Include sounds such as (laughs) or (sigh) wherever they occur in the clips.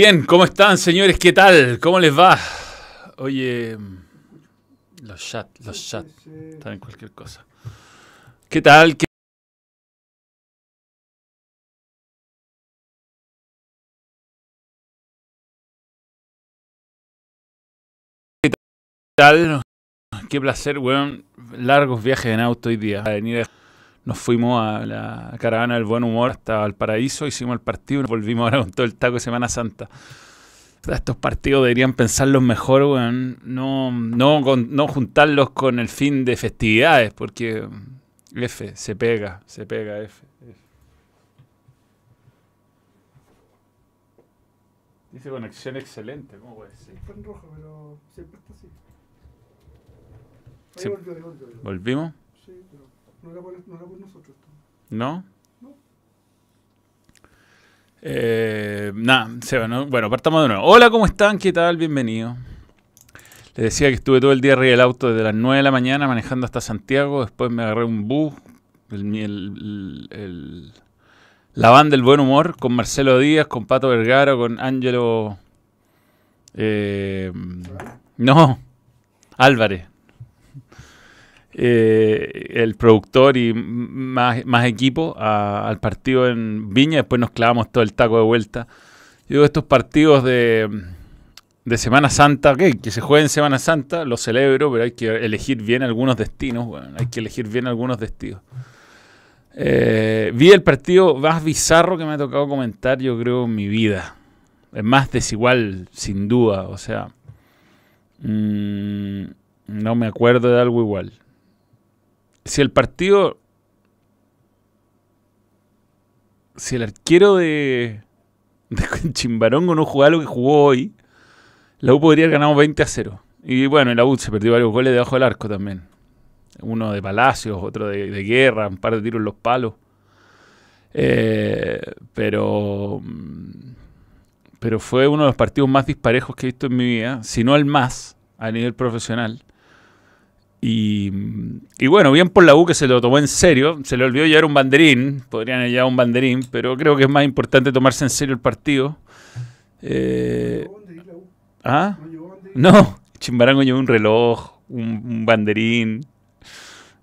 Bien, ¿cómo están, señores? ¿Qué tal? ¿Cómo les va? Oye, los chats, los chats, están en cualquier cosa. ¿Qué tal? ¿Qué tal? Qué placer, weón. Largos viajes en auto hoy día. A venir a- Nos fuimos a la caravana del buen humor hasta Valparaíso, hicimos el partido y nos volvimos ahora con todo el taco de Semana Santa. Estos partidos deberían pensarlos mejor, weón. No, no, con- no juntarlos con el fin de festividades, porque F, se pega, se pega, F. F. Dice conexión excelente, ¿cómo puede ser? Está en rojo, pero siempre está así. Ahí Sí. volvió, ahí volvió, ahí volvió. ¿Volvimos? Sí, pero no era por, no era por nosotros. esto. ¿No? No. Eh, nada, bueno, partamos de nuevo. Hola, ¿cómo están? ¿Qué tal? Bienvenido. Les decía que estuve todo el día arriba del auto desde las 9 de la mañana manejando hasta Santiago. Después me agarré un bus, el, el- el- la banda del buen humor con Marcelo Díaz, con Pato Vergara, con Ángelo. eh, no, Álvarez. Eh, el productor y más, más equipo al partido en Viña. Después nos clavamos todo el taco de vuelta. Yo digo, estos partidos de, de Semana Santa, que se jueguen en Semana Santa, lo celebro, pero hay que elegir bien algunos destinos. Hay que elegir bien algunos destinos. Eh, vi el partido más bizarro que me ha tocado comentar, yo creo, en mi vida. Es más desigual, sin duda. O sea, mm, no me acuerdo de algo igual. Si el partido. Si el arquero de. de Chimbarongo no jugaba lo que jugó hoy, la U podría haber ganado 20 a 0. Y bueno, la U se perdió varios goles debajo del arco también. Uno de Palacios, otro de, Guerra, un par de tiros en los palos. Eh, pero. Pero fue uno de los partidos más disparejos que he visto en mi vida, si no el más, a nivel profesional. Y, bueno, bien por la U que se lo tomó en serio. Se le olvidó llevar un banderín. Podrían llevado un banderín, pero creo que es más importante tomarse en serio el partido. Eh. ¿Ah? ¿No Chimbarango llevó un reloj, un, banderín,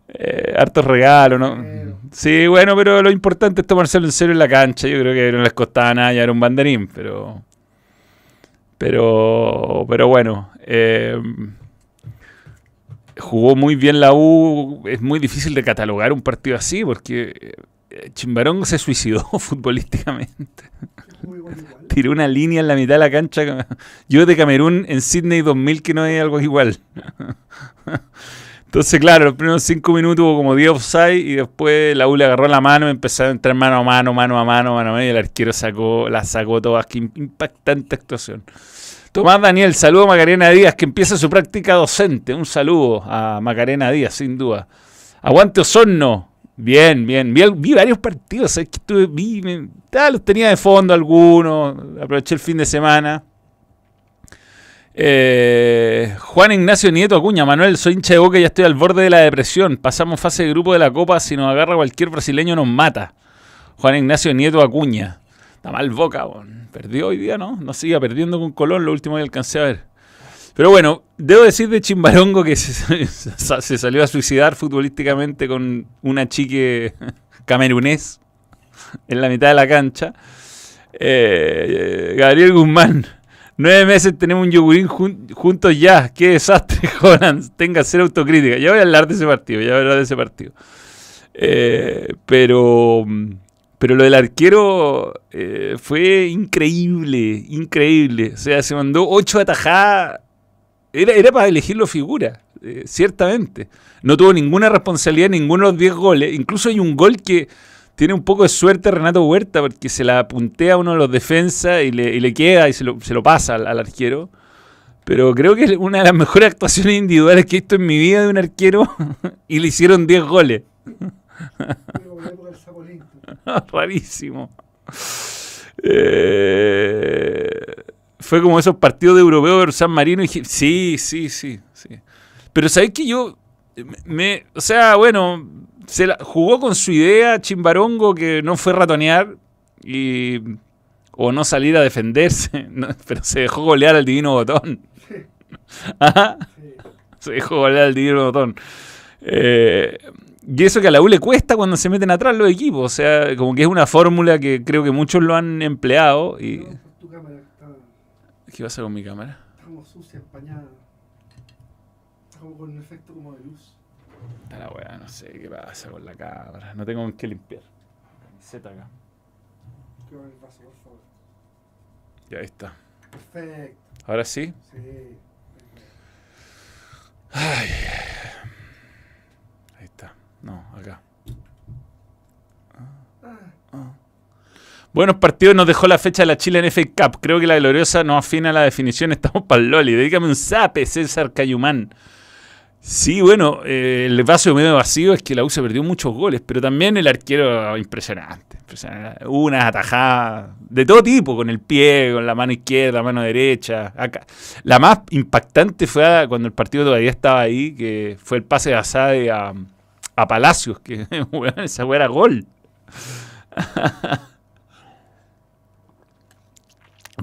eh, hartos regalos, ¿no? Sí, bueno, pero lo importante es tomárselo en serio en la cancha. Yo creo que no les costaba nada llevar un banderín, pero. Pero. Pero bueno. eh, jugó muy bien la U. Es muy difícil de catalogar un partido así porque eh, Chimbarongo se suicidó (laughs) futbolísticamente. Tiró una línea en la mitad de la cancha. Yo de Camerún en Sydney 2000 que no hay algo igual. Entonces, claro, los primeros cinco minutos hubo como 10 offside y después la U le agarró la mano y empezó a entrar mano a mano, mano a mano, mano a mano y el arquero sacó, la sacó todas. Qué impactante actuación. Tomás Daniel, saludo a Macarena Díaz que empieza su práctica docente. Un saludo a Macarena Díaz, sin duda. Aguante Osorno. Bien, bien. Vi, varios partidos. ¿sabes? Que estuve, vi, me- los tenía de fondo algunos. Aproveché el fin de semana. Eh, Juan Ignacio Nieto Acuña, Manuel, soy hincha de boca y ya estoy al borde de la depresión. Pasamos fase de grupo de la Copa, si nos agarra cualquier brasileño nos mata. Juan Ignacio Nieto Acuña. Está mal boca, perdió hoy día, ¿no? No siga perdiendo con Colón, lo último que alcancé a ver. Pero bueno, debo decir de Chimbarongo que se, (laughs) salió a suicidar futbolísticamente con una chique (laughs) camerunés en la mitad de la cancha. Eh, Gabriel Guzmán, nueve meses tenemos un yogurín jun- juntos ya. Qué desastre, (laughs) Holland. Tenga cero autocrítica. Ya voy a hablar de ese partido, ya voy a hablar de ese partido. Eh, pero, pero lo del arquero eh, fue increíble, increíble. O sea, se mandó ocho atajadas. Era, era para elegirlo figura, eh, ciertamente. No tuvo ninguna responsabilidad ninguno de los 10 goles. Incluso hay un gol que tiene un poco de suerte Renato Huerta porque se la puntea a uno de los defensas y le, y le queda y se lo, se lo pasa al, al arquero. Pero creo que es una de las mejores actuaciones individuales que he visto en mi vida de un arquero (laughs) y le hicieron 10 goles. (laughs) Fue como la época del Zapolín. (laughs) Rarísimo. Eh, fue como esos partidos de europeo versus San Marino y sí, sí, sí, sí. Pero sabéis que yo me, o sea, bueno, se la, jugó con su idea Chimbarongo que no fue ratonear y o no salir a defenderse, (laughs) no, pero se dejó golear al divino botón. Sí. (laughs) se dejó golear al divino botón. Eh, y eso que a la U le cuesta cuando se meten atrás los equipos, o sea, como que es una fórmula que creo que muchos lo han empleado. y No, tu cámara está, ¿Qué pasa con mi cámara? está como sucia, empañada. Está como con un efecto como de luz. Está la weá, no sé qué pasa con la cámara. No tengo con qué limpiar. Camiseta acá. En el vaso, por favor. Ya ahí está. Perfecto. Ahora sí. Sí. Ay. No, acá. Ah, Buenos partidos nos dejó la fecha de la Chile en FA Cup. Creo que la gloriosa no afina la definición. (laughs) Estamos para el Loli. Dedícame un zape, César Cayumán. Sí, bueno, eh, el vaso medio vacío es que la U se perdió muchos goles, pero también el arquero impresionante. impresionante. Hubo unas atajadas de todo tipo, con el pie, con la mano izquierda, mano derecha. Acá. La más impactante fue cuando el partido todavía estaba ahí, que fue el pase de Asade a, a Palacios, que (laughs) esa weá gol.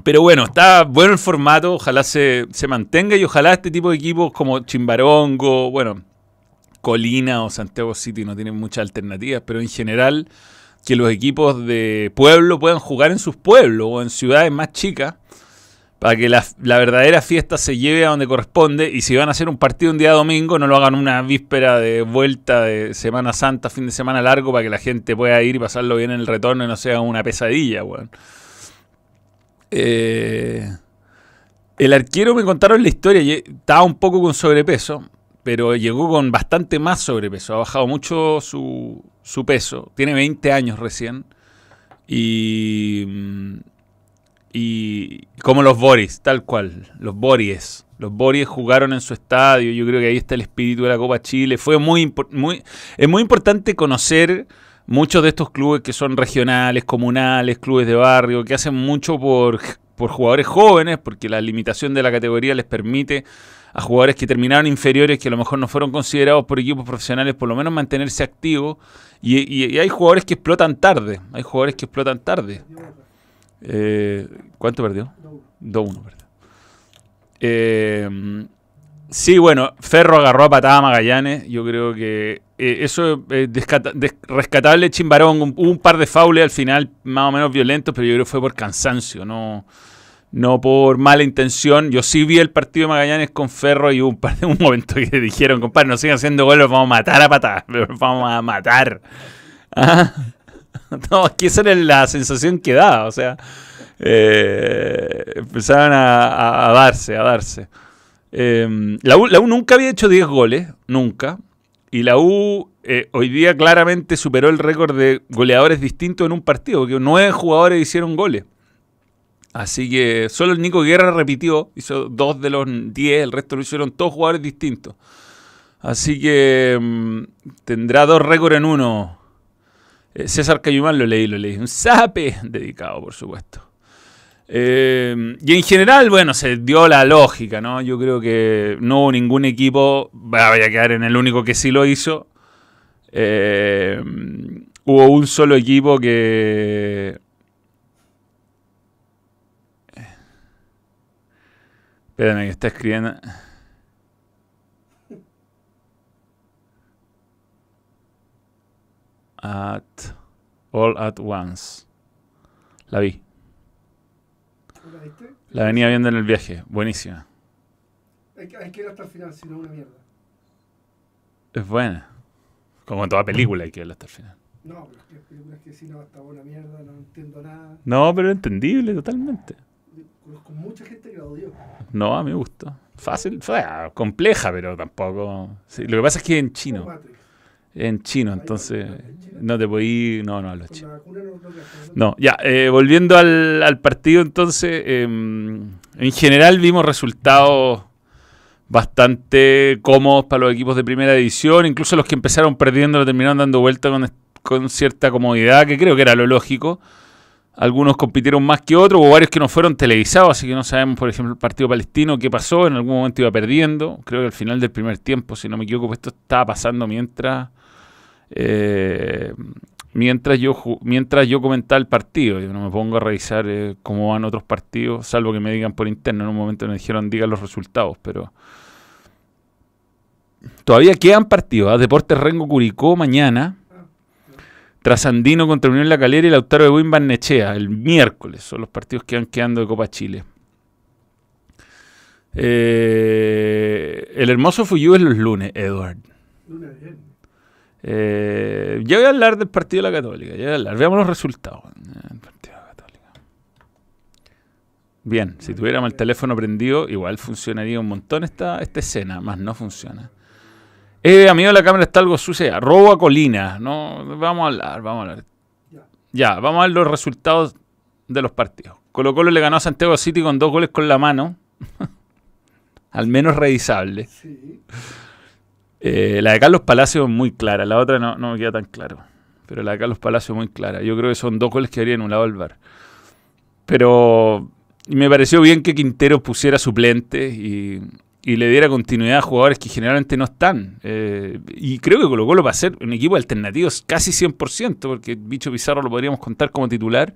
Pero bueno, está bueno el formato, ojalá se, se mantenga y ojalá este tipo de equipos como Chimbarongo, bueno, Colina o Santiago City no tienen muchas alternativas, pero en general que los equipos de pueblo puedan jugar en sus pueblos o en ciudades más chicas para que la, verdadera fiesta se lleve a donde corresponde y si van a hacer un partido un día domingo no lo hagan una víspera de vuelta de Semana Santa, fin de semana largo para que la gente pueda ir y pasarlo bien en el retorno y no sea una pesadilla, weón. Eh, el arquero me contaron la historia, estaba un poco con sobrepeso, pero llegó con bastante más sobrepeso, ha bajado mucho su, su peso, tiene 20 años recién, y, mm, y como los Boris, tal cual, los Bories. Los Bories jugaron en su estadio, yo creo que ahí está el espíritu de la Copa Chile. Fue muy, muy es muy importante conocer muchos de estos clubes que son regionales, comunales, clubes de barrio, que hacen mucho por, por jugadores jóvenes, porque la limitación de la categoría les permite a jugadores que terminaron inferiores, que a lo mejor no fueron considerados por equipos profesionales, por lo menos mantenerse activos. Y hay jugadores que explotan tarde, hay jugadores que explotan tarde. Eh, ¿Cuánto perdió? No, 2-1, perdió. Eh, sí, bueno, Ferro agarró a patada a Magallanes. Yo creo que eh, eso es rescatable. Chimbarón, un- un par de faules al final, más o menos violentos, pero yo creo que fue por cansancio, no, no por mala intención. Yo sí vi el partido de Magallanes con Ferro y hubo un, par de, un momento que dijeron, compadre, no sigan haciendo goles, vamos a matar a patadas, los (laughs) vamos a matar. Ah. (laughs) No, es esa era la sensación que daba, o sea, eh, empezaban a, darse, a darse. Eh, la, U, la U nunca había hecho 10 goles, nunca, y la U eh, hoy día claramente superó el récord de goleadores distintos en un partido, porque nueve jugadores hicieron goles. Así que solo el Nico Guerra repitió, hizo dos de los 10, el resto lo hicieron todos jugadores distintos. Así que mm, tendrá dos récords en uno. Eh, César Cayumán lo leí, lo leí. Un sape dedicado, por supuesto. Eh, y en general, bueno, se dio la lógica, ¿no? Yo creo que no hubo ningún equipo, vaya a quedar en el único que sí lo hizo. Eh, hubo un solo equipo que... Espérame, que está escribiendo... At All at Once. La vi. ¿La viste? La venía viendo en el viaje. Buenísima. Hay que, hay que ir hasta el final, si no es una mierda. Es buena. Como en toda película hay que verla hasta el final. No, pero es que hay películas que si no, hasta una mierda, no entiendo nada. No, pero entendible totalmente. Conozco mucha gente que la odió. No, a mí me gustó. Fácil, fue ah, compleja, pero tampoco. sí, lo que pasa es que es en chino. Matrix. En chino, entonces no te podí. No, no hablo Con chino. la vacuna no, ya, eh, volviendo al, al partido entonces, eh, en general vimos resultados bastante cómodos para los equipos de primera división, incluso los que empezaron perdiendo lo terminaron dando vuelta con, con cierta comodidad, que creo que era lo lógico. Algunos compitieron más que otros, hubo varios que no fueron televisados, así que no sabemos, por ejemplo, el partido palestino qué pasó, en algún momento iba perdiendo, creo que al final del primer tiempo, si no me equivoco, pues esto estaba pasando mientras... eh, mientras yo, mientras yo comentaba el partido. Yo no me pongo a revisar eh, cómo van otros partidos, salvo que me digan por interno. En un momento me dijeron digan los resultados, pero todavía quedan partidos. ¿ah? Deportes Rengo Curicó mañana. Trasandino contra Unión La Calera y Lautaro de Buin Barnechea el miércoles. Son los partidos que van quedando de Copa Chile. Eh, el hermoso Fuyú es los lunes, Edward. Eh, ya voy a hablar del partido de la Católica. Voy a hablar. Veamos los resultados del partido de la Católica. Bien, si tuviéramos el teléfono prendido, igual funcionaría un montón esta, esta escena, más no funciona. Eh, amigo, la cámara está algo sucia. Robo a Colina. No, vamos a hablar, vamos a hablar. Ya. Ya, vamos a ver los resultados de los partidos. Colo Colo le ganó a Santiago City con dos goles con la mano. (laughs) Al menos revisable. Sí. Eh, la de Carlos Palacio es muy clara, la otra no, no me queda tan claro. Pero la de Carlos Palacio es muy clara. Yo creo que son dos goles que habría anulado el VAR. Pero me pareció bien que Quintero pusiera suplente y, y le diera continuidad a jugadores que generalmente no están. Eh, y creo que Colo Colo va a ser un equipo alternativo casi 100%, porque Bicho Pizarro lo podríamos contar como titular.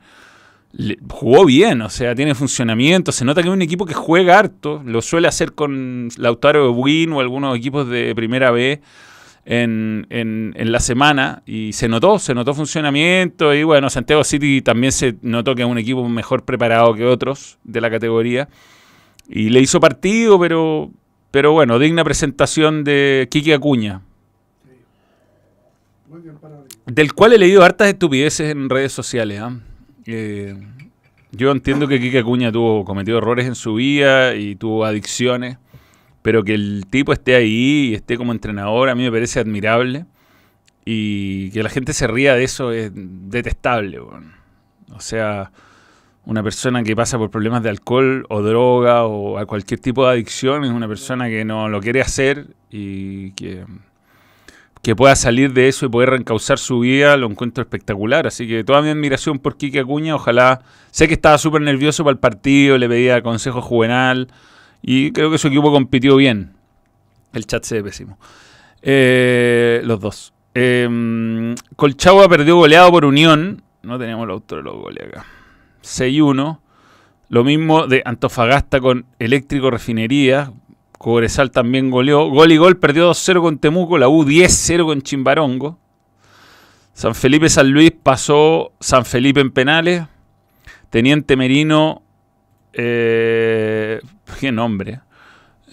Le- jugó bien, o sea, tiene funcionamiento. Se nota que es un equipo que juega harto. Lo suele hacer con Lautaro de Buin o algunos equipos de primera B en, en- en la semana. Y se notó, se notó funcionamiento. Y bueno, Santiago City también se notó que es un equipo mejor preparado que otros de la categoría. Y le hizo partido, pero, pero bueno, digna presentación de Kiki Acuña. sí. Muy bien parado. Del cual he leído hartas estupideces en redes sociales. ¿ah? Eh, yo entiendo que Kike Acuña tuvo cometido errores en su vida y tuvo adicciones, pero que el tipo esté ahí y esté como entrenador a mí me parece admirable y que la gente se ría de eso es detestable. O sea, una persona que pasa por problemas de alcohol o droga o a cualquier tipo de adicción es una persona que no lo quiere hacer y que que pueda salir de eso y poder reencauzar su vida, lo encuentro espectacular. Así que toda mi admiración por Kike Acuña. Ojalá. Sé que estaba súper nervioso para el partido, le pedía consejo juvenal y creo que su equipo compitió bien. El chat se ve pésimo. Eh, los dos. Eh, Colchagua perdió goleado por Unión. No tenemos el autor de los goles acá. 6-1. Lo mismo de Antofagasta con Eléctrico Refinería. Cobresal también goleó. Gol y gol perdió 2-0 con Temuco. La U 10-0 con Chimbarongo. San Felipe San Luis pasó San Felipe en penales. Teniente Merino. Eh, qué nombre.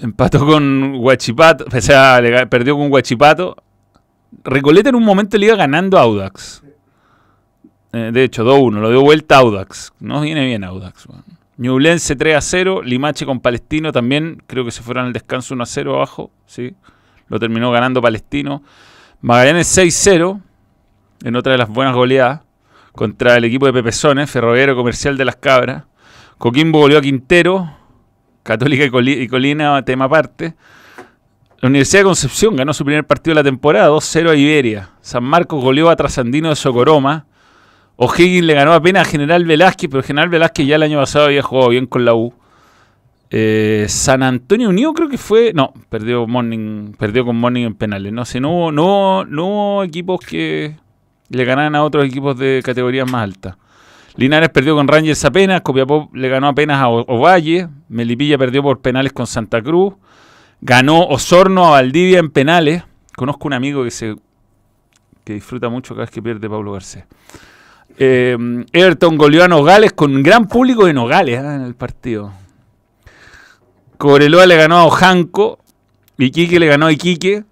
Empató con Huachipato. O sea, le perdió con Huachipato. Recoleta en un momento le iba ganando a Audax. Eh, de hecho, 2-1. Lo dio vuelta a Audax. No viene bien Audax. weón. Ñublense 3 a 0, Limache con Palestino también, creo que se fueron al descanso 1 a 0 abajo, sí. Lo terminó ganando Palestino. Magallanes 6-0, en otra de las buenas goleadas, contra el equipo de Pepesones, Ferroviario Comercial de las Cabras. Coquimbo goleó a Quintero, Católica y Colina, tema aparte. La Universidad de Concepción ganó su primer partido de la temporada, 2-0 a Iberia. San Marcos goleó a Trasandino de Socoroma. O'Higgins le ganó apenas a General Velázquez, pero General Velázquez ya el año pasado había jugado bien con la U. Eh, San Antonio Unido creo que fue. No, perdió Morning, perdió con Morning en penales. No sé, no hubo, no, hubo- equipos que le ganaran a otros equipos de categorías más altas. Linares perdió con Rangers apenas, Copiapó le ganó apenas a Ovalle, Melipilla perdió por penales con Santa Cruz, ganó Osorno a Valdivia en penales. Conozco un amigo que se que disfruta mucho cada vez que pierde Pablo Garcés. Eh, Everton goleó a Nogales con gran público de Nogales ah, en el partido. Cobreloa le ganó a Ojanco. Iquique le ganó a Iquique.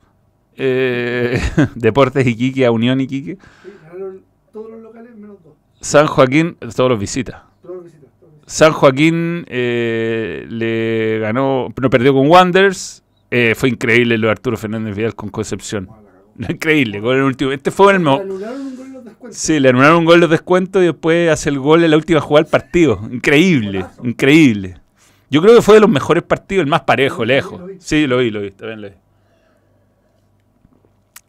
eh, (laughs) Deportes Iquique a Unión Iquique. Sí, ganaron todos los locales menos dos. San Joaquín, todos los visitas. Todos los visitas. Todos los visitas. San Joaquín eh, le ganó, no perdió con Wanderers. Eh, fue increíble lo de Arturo Fernández Vidal con Concepción. Increíble, en el último. Este fue el Le Sí, le anularon un gol de descuento y después hace el gol en la última jugada del partido. Increíble, increíble. Yo creo que fue de los mejores partidos, el más parejo, lejos. Sí, lo vi, lo vi, también lo vi.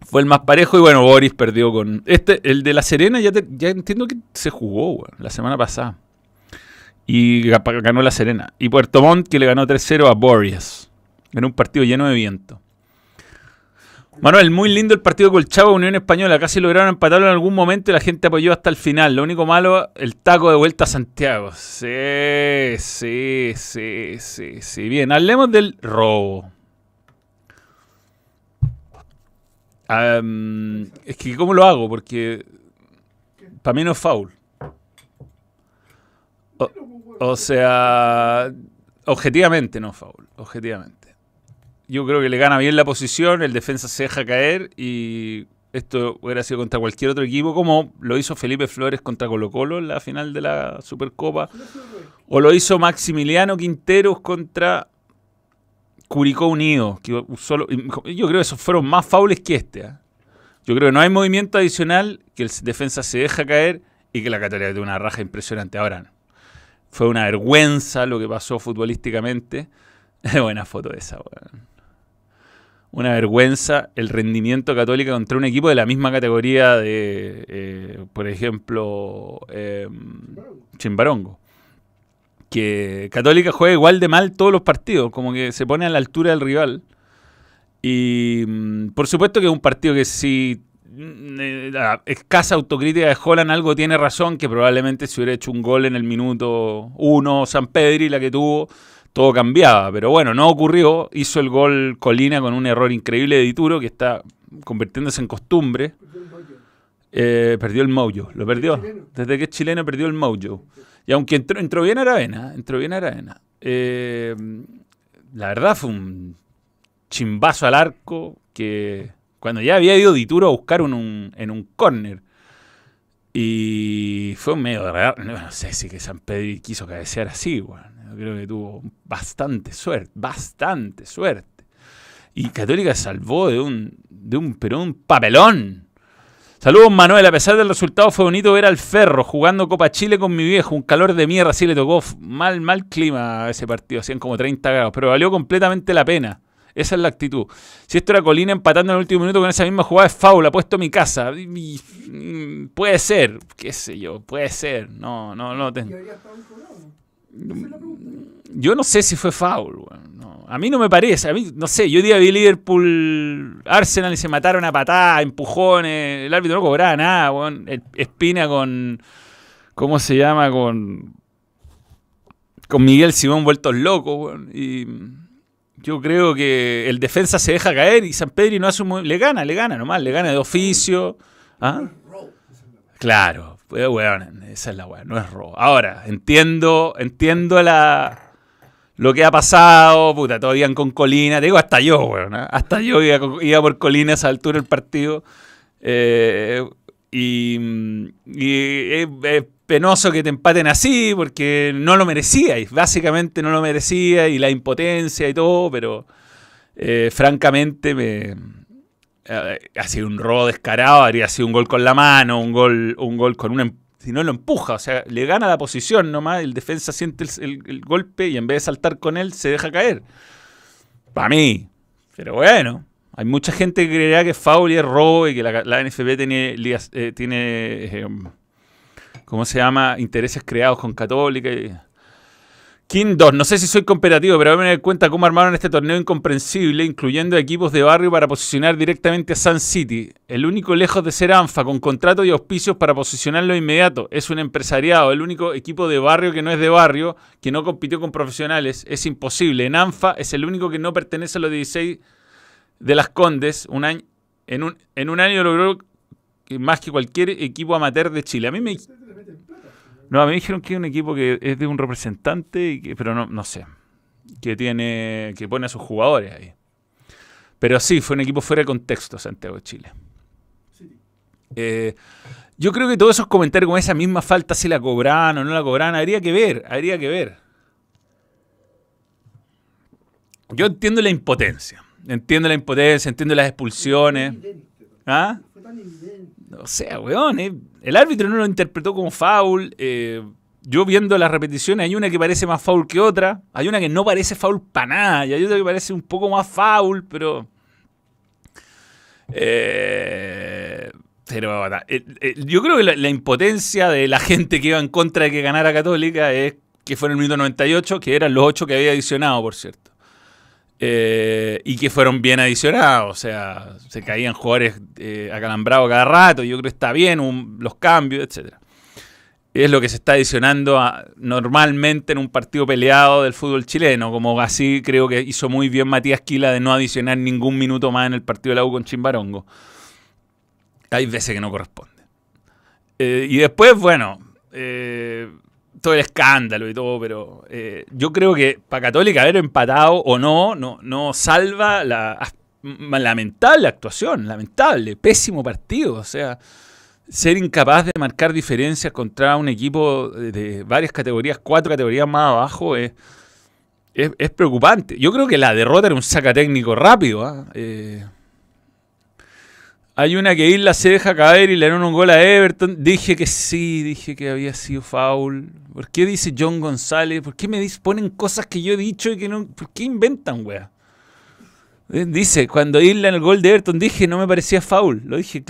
Fue el más parejo y bueno, Boris perdió con... Este, el de La Serena, ya, te- ya entiendo que se jugó, la semana pasada. Y ga- ganó La Serena. Y Puerto Montt que le ganó 3-0 a Boris. En un partido lleno de viento. Manuel, muy lindo el partido con el Unión Española. Casi lograron empatarlo en algún momento y la gente apoyó hasta el final. Lo único malo, el taco de vuelta a Santiago. Sí, sí, sí, sí, sí. Bien, hablemos del robo. Es que, ¿cómo lo hago? Porque para mí no es foul. O, o sea, objetivamente no es foul. Objetivamente. Yo creo que le gana bien la posición, el defensa se deja caer y esto hubiera sido contra cualquier otro equipo, como lo hizo Felipe Flores contra Colo Colo en la final de la Supercopa, o lo hizo Maximiliano Quinteros contra Curicó Unido. Solo, yo creo que esos fueron más faules que este. ¿ah? Yo creo que no hay movimiento adicional, que el defensa se deja caer y que la Católica tiene una raja impresionante. Ahora, fue una vergüenza lo que pasó futbolísticamente. (laughs) Buena foto esa, weón. Una vergüenza el rendimiento católica contra un equipo de la misma categoría de, eh, por ejemplo, eh, Chimbarongo. Que Católica juega igual de mal todos los partidos, como que se pone a la altura del rival. Y mm, por supuesto que es un partido que si mm, eh, la escasa autocrítica de Holland algo tiene razón, que probablemente si hubiera hecho un gol en el minuto 1 San Pedri, la que tuvo, todo cambiaba. Pero bueno, no ocurrió. Hizo el gol Colina con un error increíble de Dituro que está convirtiéndose en costumbre. Eh, perdió el mojo, lo perdió. Desde que es chileno perdió el mojo. Y aunque entró, entró bien Aravena, entró bien Aravena. Eh, la verdad fue un chimbazo al arco que cuando ya había ido Dituro a buscar un, un- en un córner. Y fue un medio raro. No sé si que San Pedro quiso cabecear así, weón. Creo que tuvo bastante suerte, bastante suerte. Y Católica salvó de un, de un, pero un papelón. Saludos Manuel, a pesar del resultado fue bonito ver al Ferro jugando Copa Chile con mi viejo, un calor de mierda, sí le tocó mal, mal clima a ese partido, hacían como 30 grados, pero valió completamente la pena. Esa es la actitud. Si esto era Colina empatando en el último minuto con esa misma jugada es faula, puesto mi casa. Mm, puede ser, qué sé yo, puede ser. No, no, no. Y Yo no sé si fue foul, no. A mí no me parece. A mí, no sé, yo día vi Liverpool, Arsenal y se mataron a patadas, empujones. El árbitro no cobraba nada. El- Espina con. ¿Cómo se llama? Con. Con Miguel Simón vueltos locos. Y. Yo creo que el defensa se deja caer y San Pedro no hace un. Le gana, le gana nomás, le gana de oficio. ¿Ah? Claro, pues, weón, esa es la weá, no es robo. Ahora, entiendo, entiendo la lo que ha pasado, puta, todos iban con Colina, te digo, hasta yo, weón, ¿eh? hasta yo iba, iba por Colina a esa altura del partido. Eh, y es, penoso que te empaten así, porque no lo merecía, y básicamente no lo merecía, y la impotencia y todo, pero francamente me, eh, ha sido un robo descarado, habría sido un gol con la mano, un gol, un gol con una... em- Si no lo empuja, o sea, le gana la posición nomás, el defensa siente el, el- golpe y en vez de saltar con él, se deja caer. Para mí. Pero bueno, hay mucha gente que creerá que foul y es robo y que la, la NFP tiene, eh, tiene eh, ¿cómo se llama? Intereses creados con Católica. y- King 2, no sé si soy competitivo, pero me doy cuenta cómo armaron este torneo incomprensible, incluyendo equipos de barrio para posicionar directamente a Sun City. El único lejos de ser ANFA, con contratos y auspicios para posicionarlo inmediato. Es un empresariado, el único equipo de barrio que no es de barrio, que no compitió con profesionales. Es imposible. En ANFA es el único que no pertenece a los 16 de las Condes. Un año, en, un, en un año logró más que cualquier equipo amateur de Chile. A mí me, Ustedes le meten plata. No, a mí me dijeron que es un equipo que es de un representante, pero no, no sé. Que tiene. que pone a sus jugadores ahí. Pero sí, fue un equipo fuera de contexto, Santiago de Chile. Eh, yo creo que todos esos comentarios con esa misma falta, si la cobraban o no la cobraban, habría que ver, habría que ver. Yo entiendo la impotencia. Entiendo la impotencia, entiendo las expulsiones. ¿Ah? O sea, weón, eh, el árbitro no lo interpretó como foul. eh, yo viendo las repeticiones, hay una que parece más foul que otra. Hay una que no parece foul para nada. Y hay otra que parece un poco más foul, pero. eh, pero eh, yo creo que la, la impotencia de la gente que iba en contra de que ganara Católica es que fue en el minuto 98, que eran los 8 que había adicionado, por cierto. Eh, y que fueron bien adicionados. O sea, se caían jugadores eh, acalambrados cada rato. Yo creo que está bien los cambios, etcétera. Es lo que se está adicionando normalmente en un partido peleado del fútbol chileno. Como así creo que hizo muy bien Matías Quila de no adicionar ningún minuto más en el partido de la U con Chimbarongo. Hay veces que no corresponde. Eh, y después, bueno, todo el escándalo y todo, pero eh, yo creo que para Católica haber empatado o no, no, no salva la lamentable actuación, lamentable, pésimo partido, o sea, ser incapaz de marcar diferencias contra un equipo de, varias categorías, cuatro categorías más abajo, es, es, preocupante. Yo creo que la derrota era un saca técnico rápido. ¿ah? eh, hay una que Isla se deja caer y le dan un gol a Everton. Dije que sí, dije que había sido foul. ¿Por qué dice John González? ¿Por qué me ponen cosas que yo he dicho y que no... ¿Por qué inventan, wea? Eh, dice, cuando Isla en el gol de Everton dije no me parecía foul. Lo dije,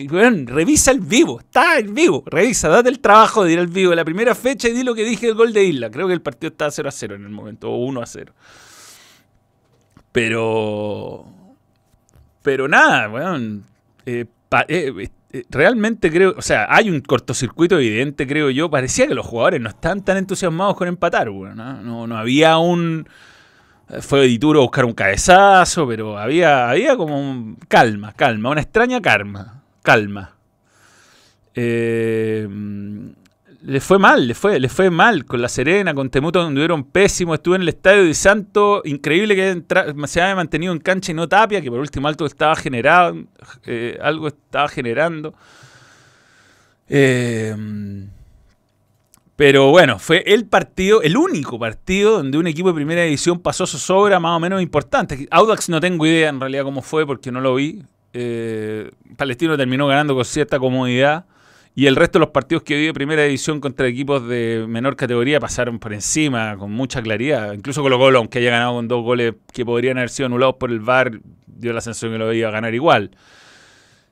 revisa el vivo, está el vivo, revisa, date el trabajo de ir al vivo la primera fecha y di lo que dije del gol de Isla. Creo que el partido estaba 0 a 0 en el momento, o 1 a 0. Pero... Pero nada, weón. Eh, eh, eh, realmente creo, o sea, hay un cortocircuito evidente, creo yo. Parecía que los jugadores no están tan entusiasmados con empatar, ¿no? No, había un. Fue duro buscar un cabezazo, pero había, había como un, calma, calma, una extraña calma. Calma. Eh, le fue mal, le fue, le fue mal con La Serena, con Temuto anduvieron pésimo. Estuve en el estadio de Santo, increíble que se haya mantenido en cancha y no Tapia, que por último algo estaba generado, eh, algo estaba generando. Eh, pero bueno, fue el partido, el único partido donde un equipo de primera división pasó su sobra más o menos importante. Audax no tengo idea en realidad cómo fue porque no lo vi. Eh, Palestino terminó ganando con cierta comodidad. Y el resto de los partidos que vi de primera división contra equipos de menor categoría pasaron por encima con mucha claridad. Incluso Colo Colo, aunque haya ganado con dos goles que podrían haber sido anulados por el VAR, dio la sensación que lo iba a ganar igual.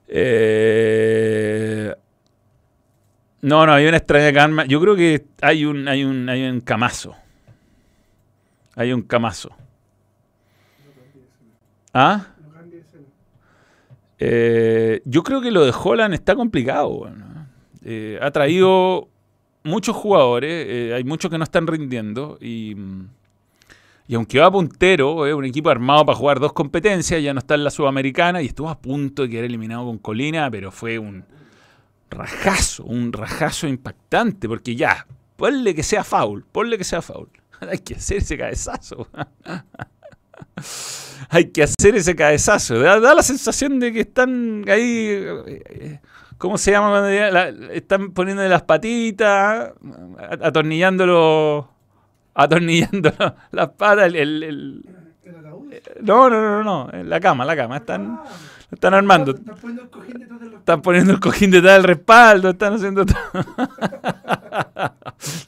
Eh, no, no, hay una extraña calma. Yo creo que hay un, hay un, hay un camazo. Hay un camazo. ¿Ah? Eh, yo creo que lo de Holland está complicado. Bueno. Eh, ha traído muchos jugadores, eh, hay muchos que no están rindiendo y, y aunque va puntero, es un equipo armado para jugar dos competencias, ya no está en la Sudamericana y estuvo a punto de quedar eliminado con Colina, pero fue un rajazo, un rajazo impactante, porque ya, ponle que sea foul, ponle que sea foul. (laughs) Hay que hacer ese cabezazo. (laughs) Hay que hacer ese cabezazo. Da, da, la sensación de que están ahí eh, ¿Cómo se llama cuando están poniendo las patitas, atornillándolo, atornillando (laughs) las patas, el, el, no, no, no, no, en la cama, la cama, están, ah. están armando. Están poniendo el cojín detrás del Están poniendo el cojín detrás del respaldo, están haciendo todo. (laughs)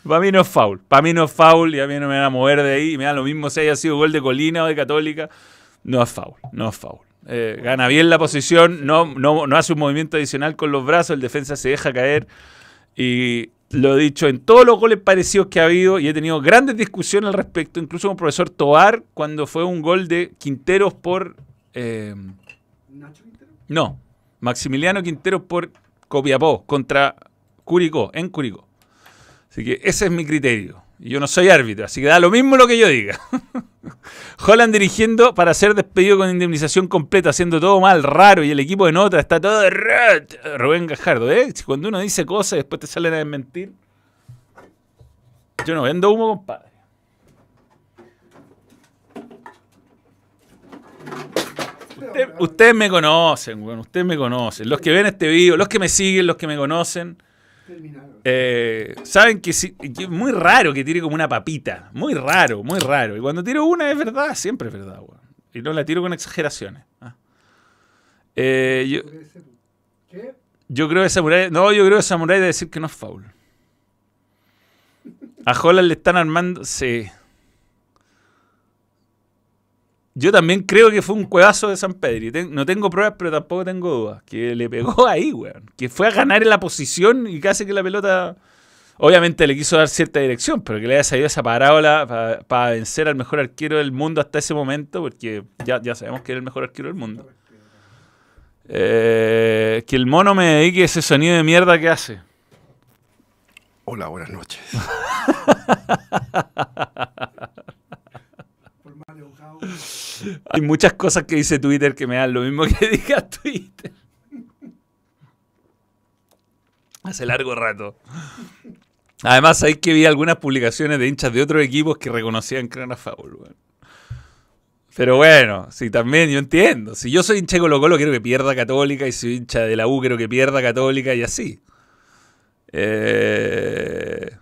para mí no es foul, para mí no es foul y a mí no me van a mover de ahí, me da lo mismo si haya sido gol de Colina o de Católica, no es foul, no es foul. Eh, gana bien la posición, no, no, no, hace un movimiento adicional con los brazos, el defensa se deja caer. Y lo he dicho en todos los goles parecidos que ha habido y he tenido grandes discusiones al respecto, incluso con el profesor Toar, cuando fue un gol de Quinteros por... Eh, ¿Nacho Quintero? No, Maximiliano Quinteros por Copiapó contra Curicó, en Curicó. Así que ese es mi criterio. Y yo no soy árbitro, así que da lo mismo lo que yo diga. (laughs) Holland dirigiendo para ser despedido con indemnización completa, haciendo todo mal, raro, y el equipo de nota está todo... Rubén Gajardo, ¿eh? Cuando uno dice cosas y después te salen a desmentir. Yo no vendo humo, compadre. ustedes me conocen, bueno, ustedes me conocen. Los que ven este video, los que me siguen, los que me conocen. Eh, saben que, es muy raro que tire como una papita. Muy raro, muy raro. Y cuando tiro una es verdad, siempre es verdad, Y no la tiro con exageraciones. ¿ah? Eh, yo, yo, creo que Samurai. No, yo creo que Samurai debe decir que no es foul. A Holland le están armando. Sí. Yo también creo que fue un cuevazo de San Pedro. no tengo pruebas, pero tampoco tengo dudas. Que le pegó (laughs) ahí, weón. Que fue a ganar en la posición y casi que la pelota Obviamente le quiso dar cierta dirección, pero que le haya salido esa parábola para vencer al mejor arquero del mundo hasta ese momento, porque ya, ya sabemos que era el mejor arquero del mundo. Eh, que el mono me dedique ese sonido de mierda que hace. Hola, buenas noches. (laughs) Hay muchas cosas que dice Twitter que me dan lo mismo que (laughs) diga Twitter. Hace largo rato. Además, hay que vi algunas publicaciones de hinchas de otros equipos que reconocían que era foul. Pero bueno, sí, también yo entiendo. Si yo soy hincha de Colo Colo, quiero que pierda Católica. Y si soy hincha de la U, quiero que pierda Católica y así. Eh...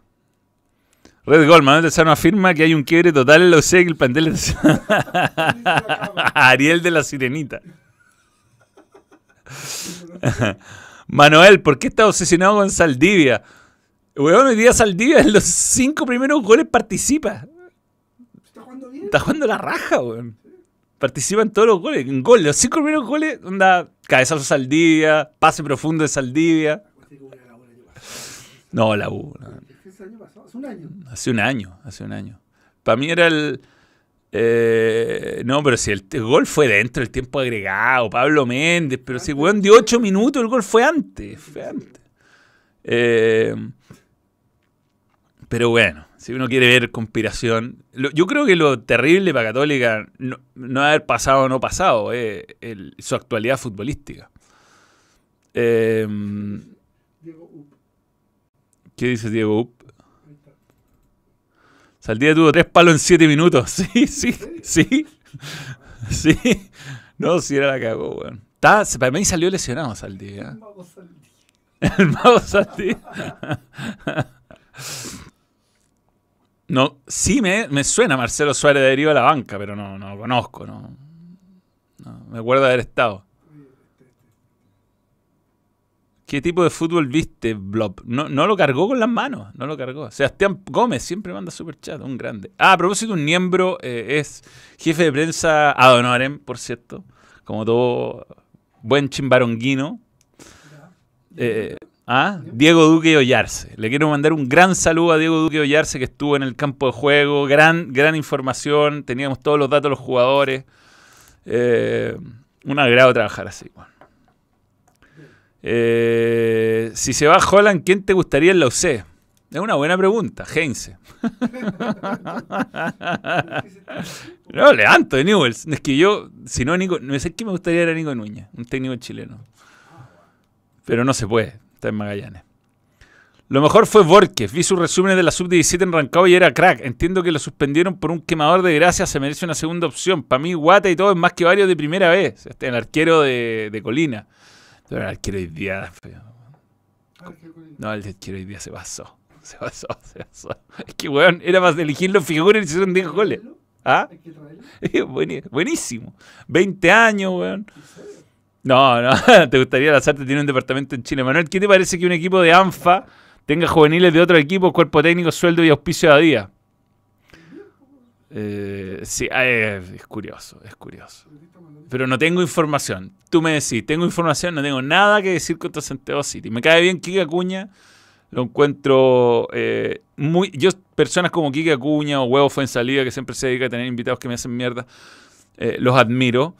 Red Gold, Manuel Tesano afirma que hay un quiebre total en la UC que el plantel es- (laughs) Ariel de la Sirenita. (laughs) Manuel, ¿por qué estás obsesionado con Saldivia? Weón, hoy día Saldivia en los cinco primeros goles participa. ¿Está jugando bien? Está jugando la raja, weón. Participa en todos los goles. En gol, los cinco primeros goles, onda, cabezazo Saldivia, pase profundo de Saldivia. Año pasado. No, la U. no. ¿Fue ese año pasado? Hace un año. Hace un año, hace un año. Para mí era el. eh, no, pero si el, el gol fue dentro del tiempo agregado, Pablo Méndez, pero si weón dio ocho minutos, el gol fue antes. Fue antes. Eh, pero bueno, si uno quiere ver conspiración, lo- yo creo que lo terrible para Católica no, no haber pasado o no pasado, es el- su actualidad futbolística. Eh. ¿Qué dice Diego Up? Saldía tuvo tres palos en siete minutos. (laughs) Sí, sí, sí. Sí. No, si era la cagó, weón. Está- para mí salió lesionado Saldía. Día. El mago Saldía. (laughs) No, sí me, me suena Marcelo Suárez de deriva a la banca, pero no, no lo conozco, no. No, me acuerdo de haber estado. ¿Qué tipo de fútbol viste, Blob? No, no lo cargó con las manos, no lo cargó. Sebastián Gómez siempre manda super chat, un grande. Ah, a propósito, un miembro eh, es jefe de prensa ad honorem, por cierto, como todo buen chimbaronguino. Eh, ah, Diego Duque Ollarse. Le quiero mandar un gran saludo a Diego Duque Ollarse que estuvo en el campo de juego. Gran, gran información. Teníamos todos los datos de los jugadores. Eh, un agrado trabajar así. bueno. Eh, si se va Holland, ¿quién te gustaría en la UC? Es una buena pregunta, Heinze. (laughs) no, levanto de Newells. Es que yo, si no, Nico, no sé qué me gustaría era Nico Núñez, un técnico chileno. Pero no se puede, está en Magallanes. Lo mejor fue Borges. Vi sus resúmenes de la sub-17 en Rancagua y era crack. Entiendo que lo suspendieron por un quemador de gracia. Se merece una segunda opción. Para mí, Guata y todo es más que varios de primera vez. Este, el arquero de, de Colina. Hoy día. feo. Ah, cool. No, el arquero hoy día se pasó. Se pasó, se pasó. Es que, weón, era más de elegirlo figura y le hicieron 10 goles. ¿Ah? (laughs) Buenísimo. 20 años, weón. No, no, (laughs) te gustaría lanzarte, tiene un departamento en Chile. Manuel, ¿qué te parece que un equipo de ANFA tenga juveniles de otro equipo, cuerpo técnico, sueldo y auspicio a día? Eh, sí, ah, es, es curioso, es curioso. Pero no tengo información. Tú me decís, tengo información, no tengo nada que decir contra Santiago City. Me cae bien Kike Acuña, lo encuentro eh, muy... Yo, personas como Kike Acuña o Huevo Fuensalida, que siempre se dedica a tener invitados que me hacen mierda, eh, los admiro,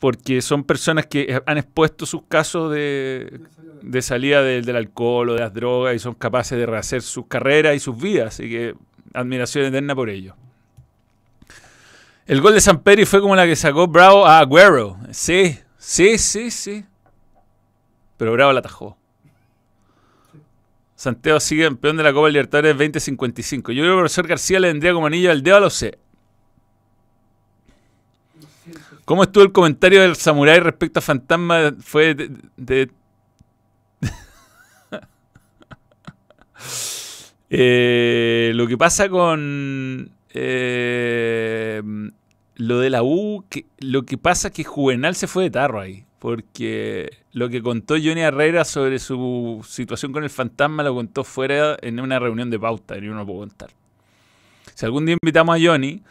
porque son personas que eh, han expuesto sus casos de, de salida del- del alcohol o de las drogas y son capaces de rehacer sus carreras y sus vidas. Así que admiración eterna por ello. El gol de San Pedro fue como la que sacó Bravo a Agüero. Sí, sí, sí, sí. Pero Bravo la atajó. Santiago sigue campeón de la Copa Libertadores 2055. Yo creo que el profesor García le vendría como anillo al dedo a los C. ¿Cómo estuvo el comentario del samurái respecto a Fantasma? Fue de... de- (laughs) Eh, lo que pasa con eh, lo de la U, que, lo que pasa es que Juvenal se fue de tarro ahí, porque lo que contó Johnny Herrera sobre su situación con el fantasma lo contó fuera en una reunión de pauta, y yo no puedo contar. Si algún día invitamos a Johnny,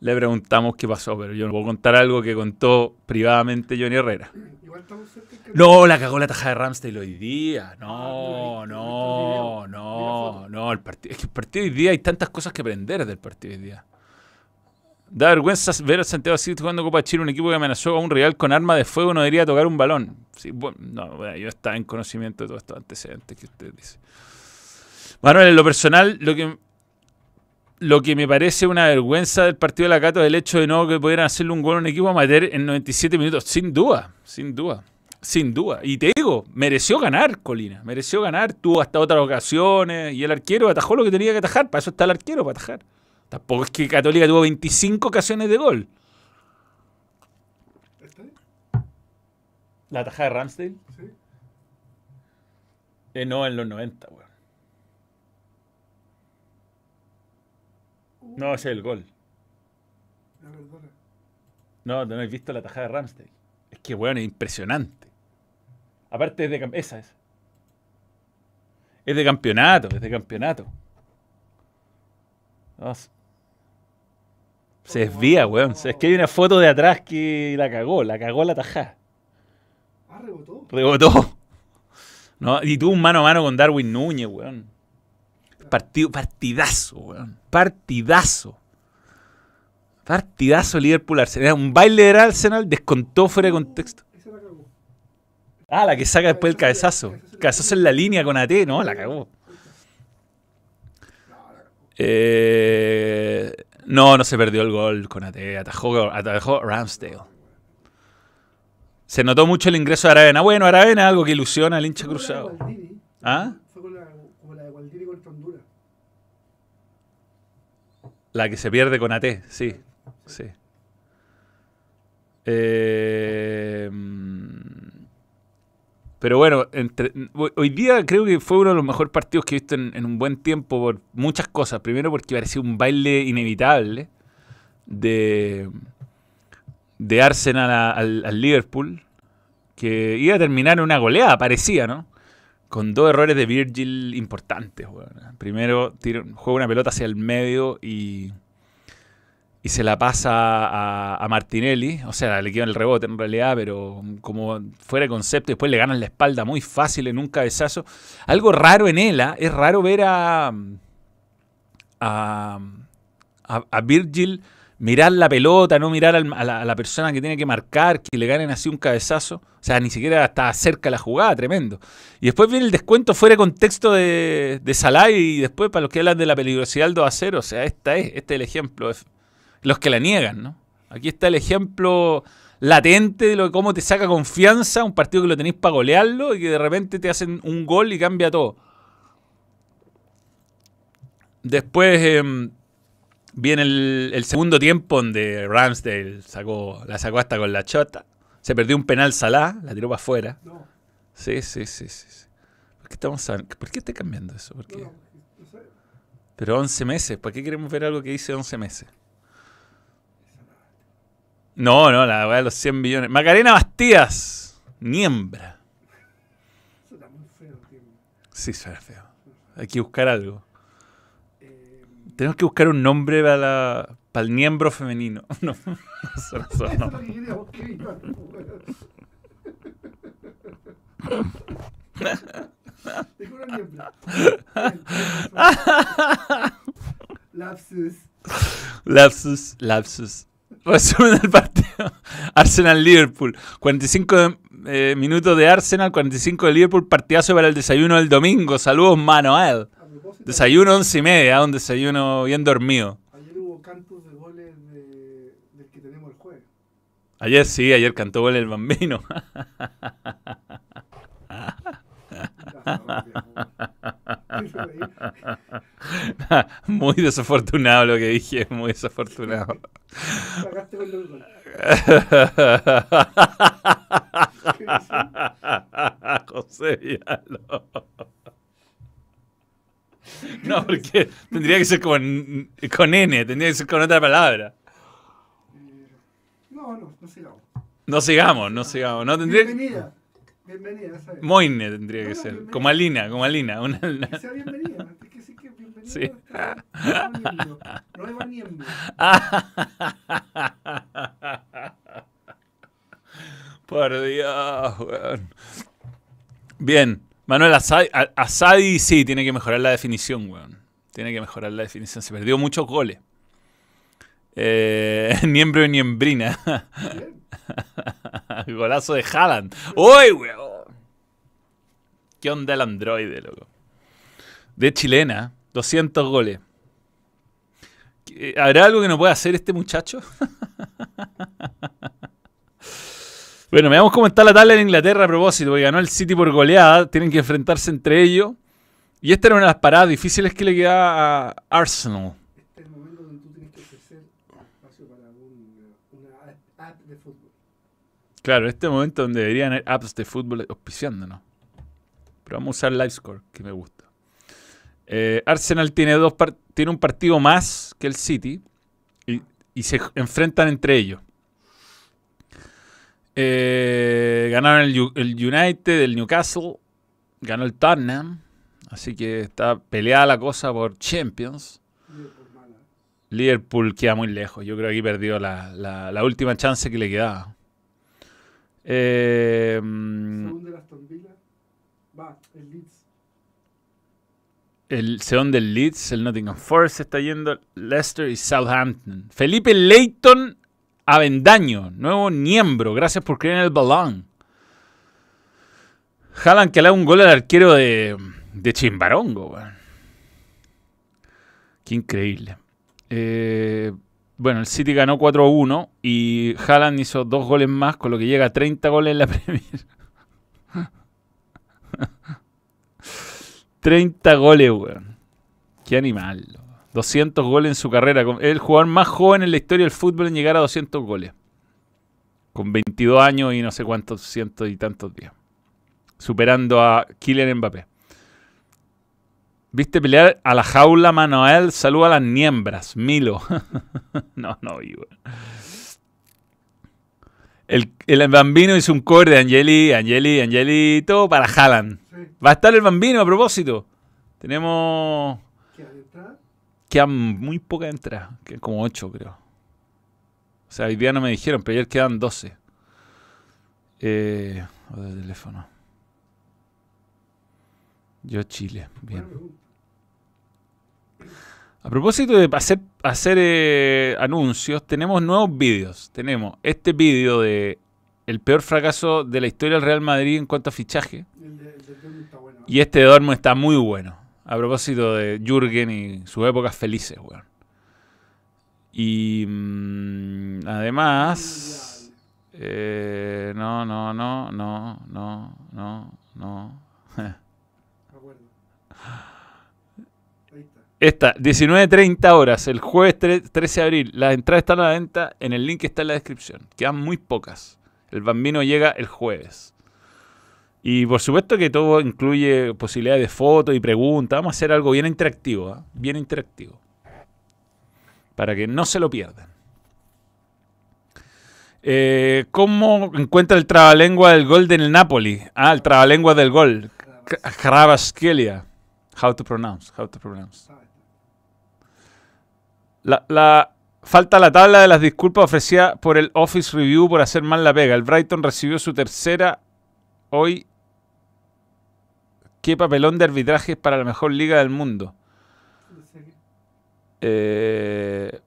le preguntamos qué pasó, pero yo no puedo contar algo que contó privadamente Johnny Herrera. Igual estamos cerca. No, la cagó la taja de Ramsdale hoy día. No, Ah, no, no, no. El partido, es que el partido hoy día hay tantas cosas que aprender del partido hoy día. Da vergüenza ver a Santiago así jugando Copa Chile, un equipo que amenazó a un rival con arma de fuego, no debería tocar un balón. Sí, bueno, no, bueno, yo estaba en conocimiento de todos estos antecedentes que usted dice. Manuel, en lo personal, lo que, lo que me parece una vergüenza del partido de la Cato es el hecho de no que pudieran hacerle un gol a un equipo amateur en 97 minutos. Sin duda, sin duda. Sin duda. Y te digo, mereció ganar, Colina. Mereció ganar. Tuvo hasta otras ocasiones. Y el arquero atajó lo que tenía que atajar. Para eso está el arquero, para atajar. Tampoco es que Católica tuvo 25 ocasiones de gol. ¿Está ahí? ¿La atajada de Ramsdale? Sí. Eh, no, en los 90, weón. Uh, No, ese es el gol. La. No, no habéis visto la tajada de Ramsdale. Es que, weón, es impresionante. Aparte es de... Esa es. Es de campeonato, es de campeonato. Se desvía, weón. Es que hay una foto de atrás que la cagó, la cagó la tajada. Ah, rebotó. Rebotó. No, y tuvo un mano a mano con Darwin Núñez, weón. Partido, partidazo, weón. Partidazo. Partidazo Liverpool Arsenal. Era un baile del Arsenal, descontó fuera de contexto. Ah, la que saca después el cabezazo. Cabezazo en la línea con AT, no, la cagó. Eh, no, no se perdió el gol con AT. Atajó, atajó Ramsdale. Se notó mucho el ingreso de Aravena. Bueno, Aravena es algo que ilusiona al hincha cruzado. ¿Ah? Fue con la, como la de Gualdini contra Honduras. La que se pierde con AT, sí. Sí. Eh, pero bueno, entre- hoy- día creo que fue uno de los mejores partidos que he visto en, un buen tiempo por muchas cosas. Primero porque parecía un baile inevitable de, de Arsenal al, Liverpool, que iba a terminar en una goleada, parecía, ¿no? Con dos errores de Virgil importantes. weón. Primero, tira- juega una pelota hacia el medio y, y se la pasa a, Martinelli. O sea, le queda el rebote en realidad, pero como fuera de concepto, después le ganan la espalda muy fácil en un cabezazo. Algo raro en él, es raro ver a, a, a- Virgil mirar la pelota, no mirar al- a, la, a la persona que tiene que marcar, que le ganen así un cabezazo. O sea, ni siquiera está cerca la jugada, tremendo. Y después viene el descuento fuera de contexto de, de Salah y después para los que hablan de la peligrosidad del 2 a 0. O sea, esta es, este es el ejemplo. Los que la niegan, ¿no? Aquí está el ejemplo latente de lo de cómo te saca confianza un partido que lo tenéis para golearlo y que de repente te hacen un gol y cambia todo. Después em, viene el, el segundo tiempo donde Ramsdale sacó, la sacó hasta con la chota. Se perdió un penal Salah, la tiró para afuera. No, Sí, sí, sí, sí. sí. ¿Por qué estamos ¿Por qué está cambiando eso? ¿Por qué? Pero 11 meses, ¿para qué queremos ver algo que dice 11 meses? No, no, la weá de los 100 millones. Macarena Bastías, Niembra. Suena muy feo, tío. Sí, suena feo. Hay que buscar algo. Eh, Tenemos que buscar un nombre para, la- para el miembro femenino. (laughs) No, no, eso eso no. (laughs) Lapsus. Lapsus, lapsus. Resumen del partido. (laughs) Arsenal-Liverpool. 45 de- eh, minutos de Arsenal, 45 de Liverpool. Partidazo para el desayuno del domingo. Saludos, Manuel. Desayuno once y media, un desayuno bien dormido. ayer hubo cantos de goles de, del que tenemos el jueves. Ayer sí, ayer cantó gol el bambino. (laughs) (laughs) muy desafortunado lo que dije, muy desafortunado. (laughs) José Villalobos. No, porque tendría que ser con, con N, tendría que ser con otra palabra. Eh, No, no, no sigamos. No sigamos, no sigamos. No tendría. Bienvenida. Bienvenida, es. Moine tendría que No, ser. bienvenida. Como Alina, como Alina. una- Que sea bienvenida. Hay que decir que es bienvenida. Sí. No hay. (laughs) Por Dios, weón. Bien. Manuel Asadi sí, tiene que mejorar la definición, weón. Tiene que mejorar la definición. Se perdió muchos goles. Eh, (laughs) Niembro y Niembrina. Bien. (laughs) Golazo de Haaland. ¡Uy, weón! ¿Qué onda el androide, loco? De chilena, 200 goles. ¿Qué- ¿Habrá algo que no pueda hacer este muchacho? (laughs) bueno, veamos cómo está la tabla en Inglaterra a propósito, porque ganó el City por goleada. Tienen que enfrentarse entre ellos. Y esta era una de las paradas difíciles que le quedaba a Arsenal. Este es el momento donde tú tienes que ofrecer espacio para un- una app- app de fútbol. Claro, este momento donde deberían haber apps de fútbol auspiciándonos. Pero vamos a usar LiveScore, que me gusta. Eh, Arsenal tiene, dos tiene un partido más que el City y, se enfrentan entre ellos. Eh, ganaron el, United, el Newcastle, ganó el Tottenham, así que está peleada la cosa por Champions. Liverpool queda muy lejos. Yo creo que aquí perdió la última chance que le quedaba. Eh, mm, Segundo el Aston Villa. Va, el Leeds. el segundo del Leeds, el Nottingham Forest se está yendo, Leicester y Southampton. Felipe Leighton Avendaño, nuevo miembro. Gracias por creer en el balón. Haaland que le da un gol al arquero de, de Chimbarongo. Qué increíble. Eh, bueno, el City ganó 4-1 y Haaland hizo dos goles más, con lo que llega a 30 goles en la (laughs) Premier. 30 goles, weón. Qué animal. loco. 200 goles en su carrera. Es el jugador más joven en la historia del fútbol en llegar a 200 goles. Con 22 años y no sé cuántos cientos y tantos días. Superando a Kylian Mbappé. ¿Viste pelear a la jaula Manuel? Saluda a las niembras. Milo. (laughs) no, no vi, weón. El, el bambino hizo un cover de Angeli, Angeli, Angeli, todo para Haaland. Sí. Va a estar el bambino a propósito. Tenemos. ¿Qué de entrada? Quedan muy pocas entradas. Quedan como 8, creo. O sea, hoy día no me dijeron, pero ayer quedan 12. Eh, otro teléfono. Yo Chile. Bien. A propósito de hacer, hacer eh, anuncios, tenemos nuevos vídeos. Tenemos este vídeo de el peor fracaso de la historia del Real Madrid en cuanto a fichaje. El de, el de Dortmund está bueno. Y este de Dortmund está muy bueno. A propósito de Jürgen y sus épocas felices, weón. Y mm, además... eh, no, no, no, no, no, no, no. (laughs) Me acuerdo. Ahí está. Esta, 19.30 horas, el jueves tre- 13 de abril. Las entradas están a la venta en el link que está en la descripción. Quedan muy pocas. El bambino llega el jueves. Y por supuesto que todo incluye posibilidades de fotos y preguntas. Vamos a hacer algo bien interactivo, ¿ah? bien interactivo. Para que no se lo pierdan. Eh, ¿Cómo encuentra el trabalengua del gol del Napoli? Ah, el trabalengua del gol. Kravaskelia. How to pronounce, how to pronounce. La, la- falta la tabla de las disculpas ofrecida por el Office Review por hacer mal la pega. El Brighton recibió su tercera hoy. Qué papelón de arbitrajes para la mejor liga del mundo. Eh,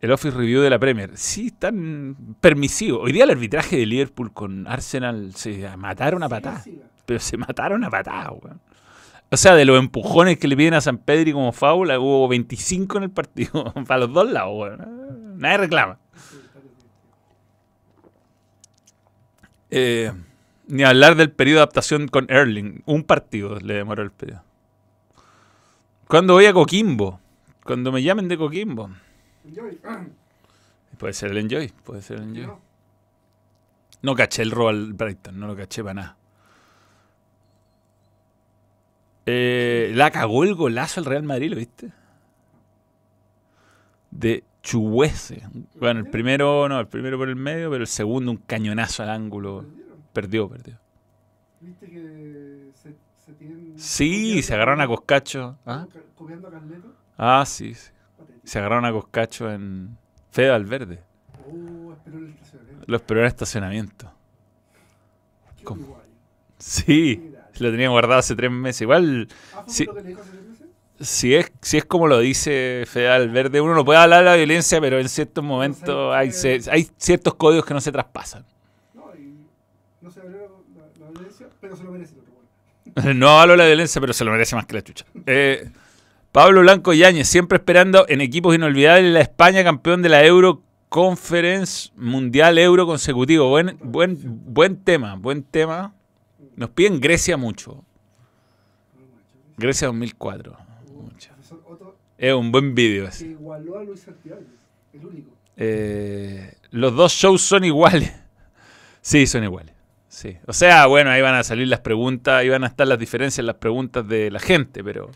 el Office Review de la Premier. Sí, tan permisivo. Hoy día el arbitraje de Liverpool con Arsenal se mataron a siga. Pero se mataron a patadas, weón. O sea, de los empujones que le piden a San Pedri como fábula, hubo 25 en el partido. (laughs) Para los dos lados, weón. Nadie reclama. Eh, ni hablar del periodo de adaptación con Erling. Un partido le demoró el periodo. ¿Cuándo voy a Coquimbo? Cuando me llamen de Coquimbo. Puede ser el Enjoy. Puede ser el Enjoy. No caché el robo al Brighton. No lo caché para nada. Eh, la cagó el golazo al Real Madrid, ¿lo viste? De Chuhuese. Bueno, el primero no, el primero por el medio, pero el segundo un cañonazo al ángulo. Perdió, perdió. ¿Viste que se, se tienen. Sí, se agarraron a Coscacho. ¿Ah? Copiando a Carleto. Ah, sí, sí. Se agarraron a Coscacho en Fede Valverde. Oh, esperó el estacionamiento. Lo esperó en estacionamiento. Qué. Sí, (laughs) lo tenía guardado hace tres meses. Igual, Ah, ¿fue Sí. lo que le dijo hace tres meses? si es, si es como lo dice Fede Valverde, uno no puede hablar de la violencia, pero en ciertos momentos ¿sabes hay, se- hay ciertos códigos que no se traspasan. No, y no se abrió la, la violencia, pero se lo merece el otro bueno. (laughs) No hablo de la violencia, pero se lo merece más que la chucha. Eh, Pablo Blanco Yáñez, siempre esperando en equipos inolvidables la España campeón de la Euro Conference Mundial Euro consecutivo. Buen, buen, buen tema, buen tema. Nos piden Grecia mucho. Grecia 2004. Uh, Mucho. Es un buen vídeo ese. igualó a Luis el único. Eh, los dos shows son iguales. (laughs) Sí, son iguales. Sí. O sea, bueno, ahí van a salir las preguntas, ahí van a estar las diferencias en las preguntas de la gente, pero,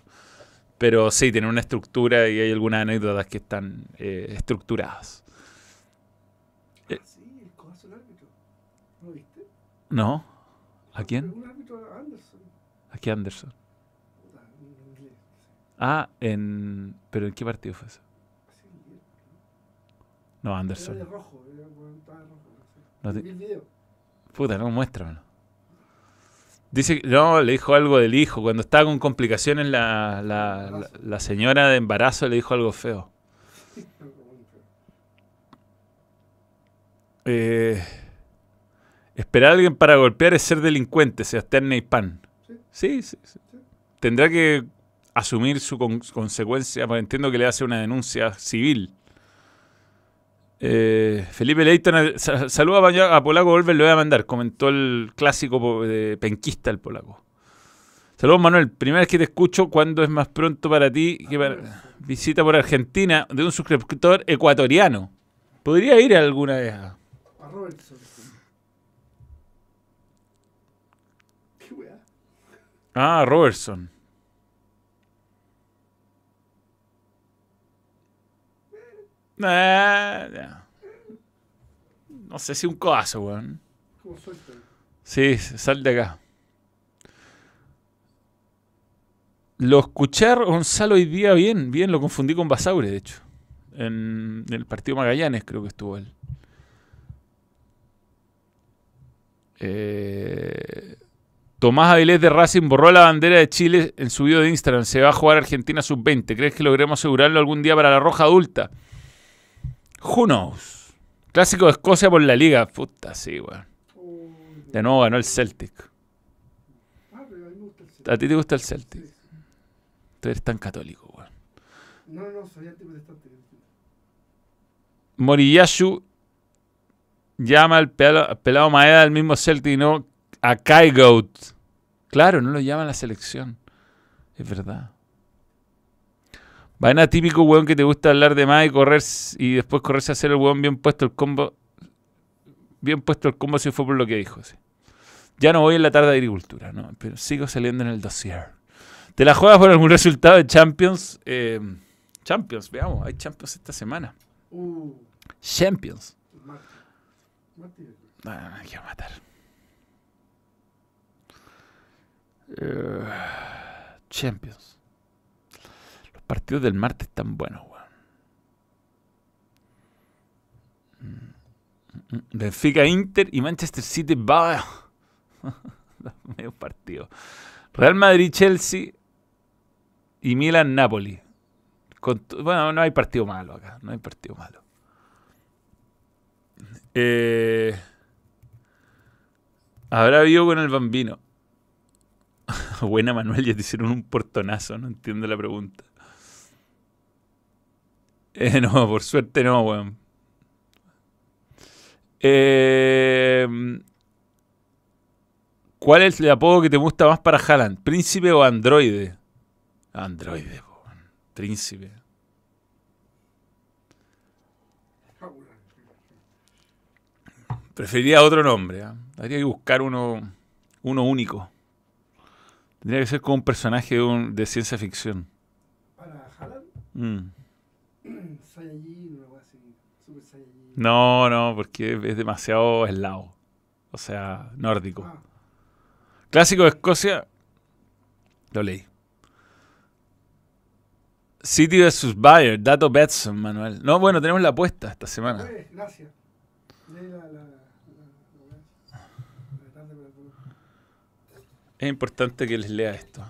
pero sí, tienen una estructura y hay algunas anécdotas que están eh, estructuradas. Ah, sí, el codazo árbitro. ¿No lo viste? ¿No? ¿A quién? Un árbitro Anderson. ¿A qué Anderson? Inglés. Ah, en... ¿Pero en qué partido fue eso? No, Anderson. rojo. No te-. Puta, no, muéstramelo. Dice no, le dijo algo del hijo. Cuando estaba con complicaciones la, la, la- la señora de embarazo le dijo algo feo. (laughs) Eh, esperar a alguien para golpear es ser delincuente, Sebastián Neypan. Sí. Sí, sí, sí. Tendrá que asumir su con- consecuencia, porque entiendo que le hace una denuncia civil. Eh, Felipe Leighton, eh, sa- saluda a, Polaco Volver, lo voy a mandar. Comentó el clásico de penquista el Polaco. Saludos Manuel, primera vez que te escucho, ¿cuándo es más pronto para ti que para visita por Argentina de un suscriptor ecuatoriano? Podría ir alguna vez a... A Robertson. Qué weá. Ah, Robertson. Ya. No sé si un codazo, weón. Sí, sal de acá. Lo escuché Gonzalo hoy día bien, bien, lo confundí con Basaure, de hecho. En el partido Magallanes creo que estuvo él. Eh, Tomás Avilés de Racing borró la bandera de Chile en su video de Instagram. Se va a jugar Argentina sub-20. ¿Crees que logremos asegurarlo algún día para la roja adulta? Who knows? Clásico de Escocia por la liga. Puta, sí, weón. De nuevo ganó el Celtic. A mí me gusta el centro. ¿A ti te gusta el Celtic? Tú eres tan católico, weón. No, no, soy antiprotestante. Moriyashu llama al pelado, al pelado Maeda al mismo Celtic y no a Kai Goat. Claro, no lo llama a la selección. Es verdad. Vaina típico, weón, que te gusta hablar de más y correr y después correrse a hacer el weón bien puesto el combo. Bien puesto el combo si fue por lo que dijo, sí. Ya no voy en la tarde de agricultura, ¿no? Pero sigo saliendo en el dossier. ¿Te la juegas por algún resultado de Champions? Eh, Champions, veamos, hay Champions esta semana. Uh, Champions. Hay que matar. Eh, Champions. Los partidos del martes están buenos, weón. Mm, mm, Benfica Inter y Manchester City va. (laughs) Medio partido. Real Madrid Chelsea y Milan Napoli. Bueno, no hay partido malo acá. No hay partido malo. Eh, Habrá habido con el bambino. (laughs) Buena Manuel, ya te hicieron un portonazo, no entiendo la pregunta. Eh, (laughs) no, por suerte no, weón. Eh, ¿Cuál es el apodo que te gusta más para Haaland? ¿Príncipe o androide? Androide, weón. Príncipe. Preferiría otro nombre. ¿ah? Habría que buscar uno, uno único. Tendría que ser como un personaje de, un- de ciencia ficción. Para Haaland, Mm. (clears throat) Saiyajin, una cosa así. Super Saiyajin. No, no, porque es demasiado eslavo. O sea, nórdico. Ah, Clásico de Escocia. Lo leí. City vs Bayern, dato Betson, Manuel. No, bueno, tenemos la apuesta esta semana. Gracias. La, la tarde para el volumen. Es importante que les lea esto.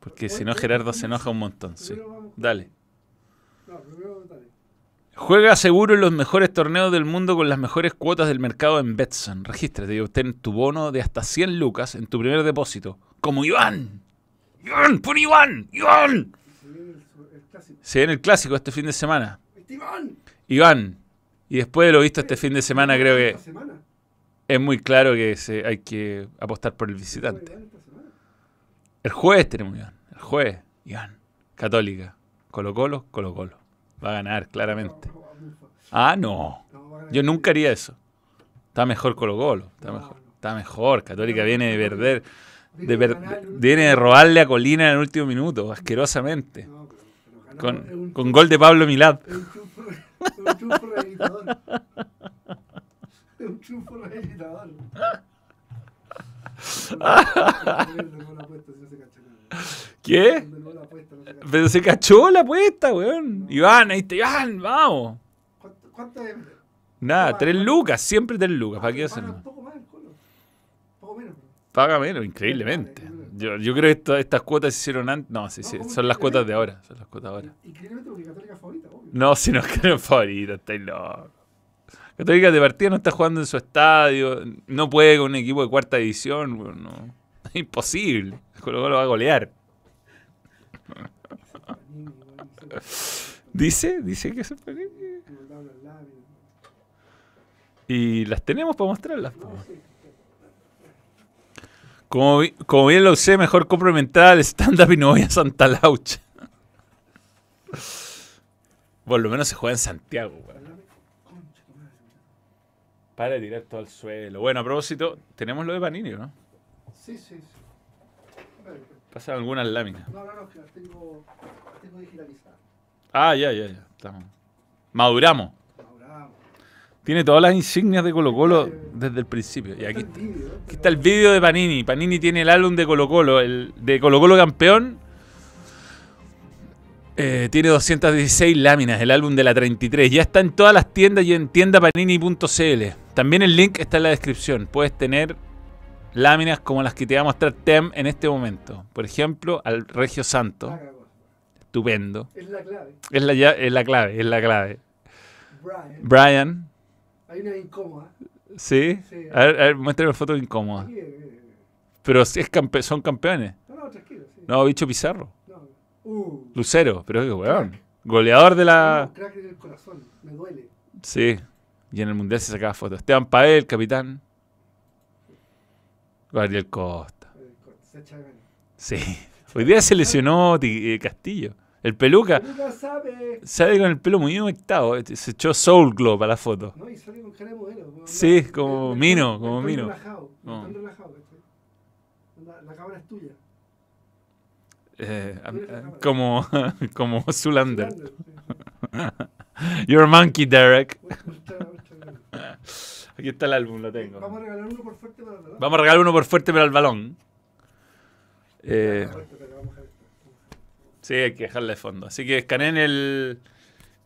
Porque si no, Gerardo se enoja un montón. Sí. Dale. Juega seguro en los mejores torneos del mundo con las mejores cuotas del mercado en Betson. Regístrate y obtén tu bono de hasta 100 lucas en tu primer depósito. Como Iván. Iván, pon Iván. Iván. Se viene el, clásico. Este fin de semana. ¡Esteban! Iván. Y después de lo visto este fin de semana, creo que semana. Es muy claro que se- hay que apostar por el visitante. El jueves tenemos Iván. El jueves, Iván. Católica. Colo Colo, Colo Colo. Va a ganar, claramente. Ah, no. Yo nunca haría eso. Está mejor Colo Colo. Está mejor. Está mejor. Católica viene de perder. De viene de robarle a Colina en el último minuto, asquerosamente. Con, con gol de Pablo Milad. (laughs) Un triunfo, rehabilitador. ¿Qué? Pero se cachó la apuesta, weón. Iván, ahí está Iván, vamos. ¿Cuánto, cuánto es? Nada, tres lucas, siempre tres lucas. ¿Para qué hacer paga más? Un poco más el colo. Poco menos. Paga menos, increíblemente. Yo, yo creo que esto- estas cuotas se hicieron antes. No, sí, sí, son las cuotas de ahora. Son las cuotas de ahora. Increíblemente porque Católica favorita, obvio. No, si no es que no es favorita, estáis locos. Católica de partida no está jugando en su estadio, no puede con un equipo de cuarta división, weón, no. Es (laughs) imposible. Colo Colo va a golear. (laughs) Dice, dice que se. Y las tenemos para mostrarlas. Como, como bien lo sé, mejor complementar al stand-up y no voy a Santa Laucha. (laughs) Por lo menos se juega en Santiago, weón. Las láminas. Concha, tu madre. Para todo al suelo. Bueno, a propósito, tenemos lo de Panini, ¿no? Sí, sí, sí. Pasan algunas láminas. No, no, no, que las tengo, las tengo digitalizadas. Ah, ya, ya, ya. Estamos. Maduramos. Ahora, Tiene todas las insignias de Colo Colo desde el principio. Y aquí está. Aquí está el vídeo de Panini. Panini tiene el álbum de Colo Colo, el de Colo Colo campeón. Eh, tiene 216 láminas, el álbum de la 33. Ya está en todas las tiendas y en tiendapanini.cl. También el link está en la descripción. Puedes tener láminas como las que te va a mostrar Tem en este momento. Por ejemplo, al Regio Santo. Estupendo. Es la clave. Es la, es la clave, es la clave. Brian. Brian, Hay una incómoda. ¿sí? Sí. A ver, a ver, muéstrame fotos incómodas. Aquí, eh, eh, Pero es campe- son campeones. No, no, tranquilo. Sí. No, bicho Pizarro. Uh. Lucero, pero qué weón. Goleador de la. Crack en el corazón. Me duele. Sí. Y en el mundial se sacaba fotos. Esteban Pael, capitán. Gabriel Costa. Eh. Sí. Hoy día se lesionó eh, Castillo. El peluca. Sabe. Sale con el pelo muy humectado. Se echó Soul Glow para la foto. No, y sale con cara de modelo. como Sí, como (laughs) Mino, como Mino. relajado. No. estoy relajado, La cámara es tuya. Eh, am- como, (laughs) como Zulander. You're a monkey, Derek. Aquí está el álbum, lo tengo. Vamos a regalar uno por fuerte para verdad. Vamos a regalar uno por fuerte pero al balón. Eh, sí, hay que dejarle de fondo. Así que escaneen el,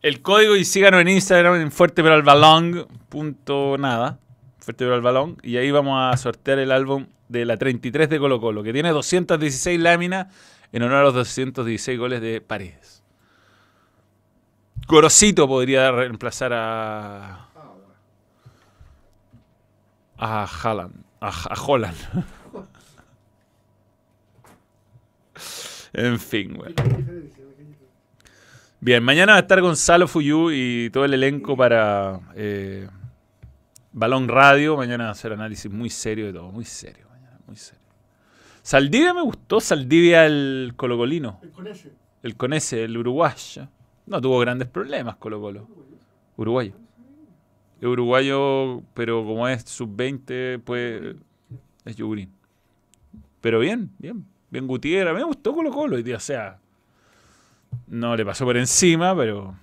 el código y síganos en Instagram en fuerte pero al balón. Punto nada. Fuerte pero al balón. Y ahí vamos a sortear el álbum de la 33 de Colo Colo, que tiene 216 láminas en honor a los 216 goles de Paredes. Gorosito podría reemplazar a, a Haaland. A, a Holland. (laughs) en fin, güey. Bien, mañana va a estar Gonzalo Fuyú y todo el elenco para eh, Balón Radio. Mañana va a hacer análisis muy serio de todo, muy serio, mañana, muy serio. Saldivia me gustó, Saldivia el colocolino, El con ese. el con ese, el uruguayo. No tuvo grandes problemas Colo Colo. Uruguayo. Es uruguayo, pero como es sub-20, pues es Yugurín. Pero bien, bien. Bien Gutiérrez. Me gustó Colo Colo hoy día. O sea, no le pasó por encima, pero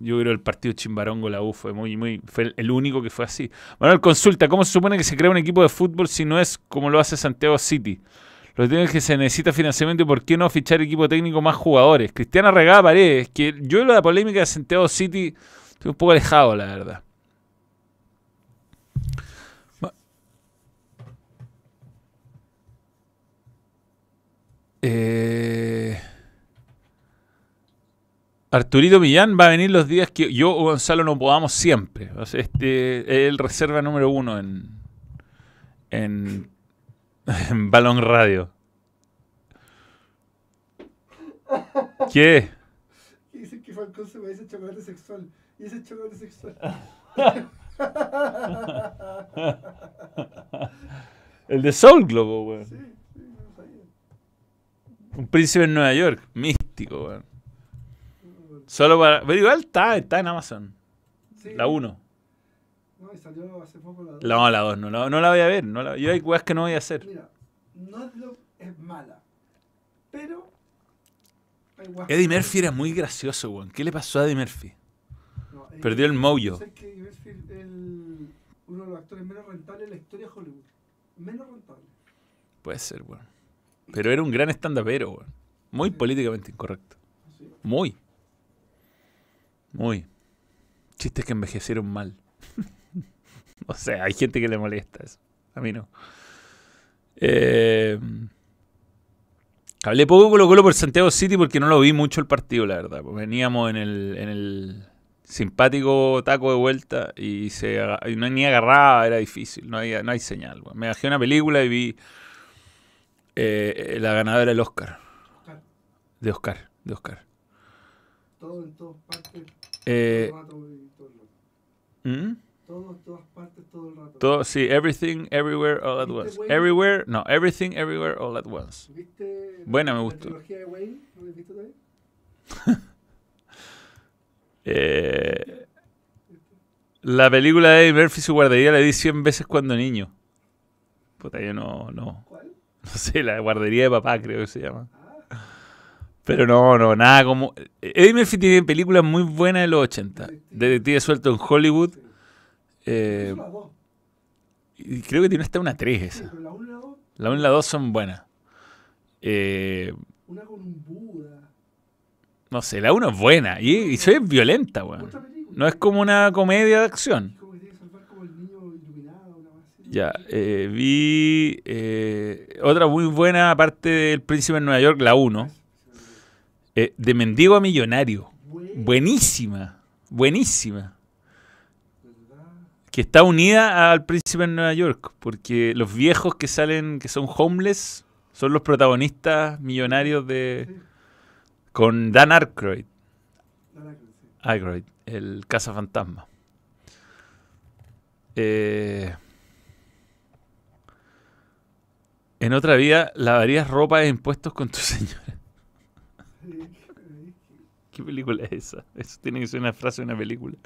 yo creo el partido Chimbarongo la U fue muy, muy. Fue el- el único que fue así. Manuel, consulta: ¿cómo se supone que se crea un equipo de fútbol si no es como lo hace Santiago City? Lo que tiene es que se necesita financiamiento y por qué no fichar equipo técnico más jugadores. Cristiana Regada Paredes, que yo de la polémica de Santiago City estoy un poco alejado, la verdad. Eh, Arturito Millán va a venir los días que yo o Gonzalo no podamos siempre. Este es el reserva número uno en, en Balón Radio. ¿Qué? Y dicen que Falcón se parece a chocolate sexual. Y ese es chocolate sexual. El de Soul Globo, weón. Sí, sí, no lo sabía. Un príncipe en Nueva York. Místico, weón. Solo para. Pero igual está, está en Amazon. Sí. La 1. No, y salió hace poco la dos. No, la 2. No, la- no la voy a ver. No la- yo hay weas que no voy a hacer. Mira, no es, lo, es mala. Pero. Eddie Murphy era muy gracioso, weón. ¿Qué le pasó a Eddie Murphy? No, Eddie- Perdió el mojo. ¿Sabes que Eddie Murphy es el- uno de los actores menos rentables de la historia de Hollywood? Menos rentable. Puede ser, weón. Pero era un gran stand-upero, weón. Muy políticamente incorrecto. Sí. Muy. Muy. Chistes que envejecieron mal. (laughs) o sea, hay gente que le molesta eso. A mí no. Eh, hablé poco Colo Colo por Santiago City porque no lo vi mucho el partido, la verdad. Pues Veníamos en el, en el simpático taco de vuelta y, se, aga- y no ni agarraba, era difícil. No, había, no hay señal. Me bajé una película y vi eh, la ganadora del Oscar. De Oscar. De Oscar. todo en todas partes, Eh, todo todo. ¿mm? Todo en todas partes, todo el rato. Todo, sí, everything, everywhere, all at ¿Viste, once. Wayne? Everywhere, no, everything, everywhere, all at once. ¿Viste Buena, me la gustó. trilogía de Wayne? ¿No la todavía? (laughs) Eh, la película de Eddie Murphy, su guardería, la vi 100 veces cuando niño. Puta, yo no, no, ¿Cuál? (laughs) no sé, la guardería de papá creo que se llama. Ah, Pero no, no, nada como... Eddie Murphy tiene películas muy buenas de los 80. Detective suelto en Hollywood. Eh, y creo que tiene hasta una 3 Sí, esa. la una y la dos, La 1 y la 2 son buenas. Eh, una con un Buda. no sé, la 1 es buena. Y, y soy violenta, weón. No es como una comedia de acción. Ya, eh, vi eh, otra muy buena, aparte del Príncipe en Nueva York, la 1. eh, de Mendigo a Millonario. Buenísima, buenísima. Que está unida al Príncipe en Nueva York, porque los viejos que salen, que son homeless, son los protagonistas millonarios de... Sí, Con Dan Aykroyd, la lacra, sí. Aykroyd el cazafantasma. Eh, en otra vida, lavarías ropa e impuestos con tu (laughs) señora. ¿Qué película es esa? Eso tiene que ser una frase de una película.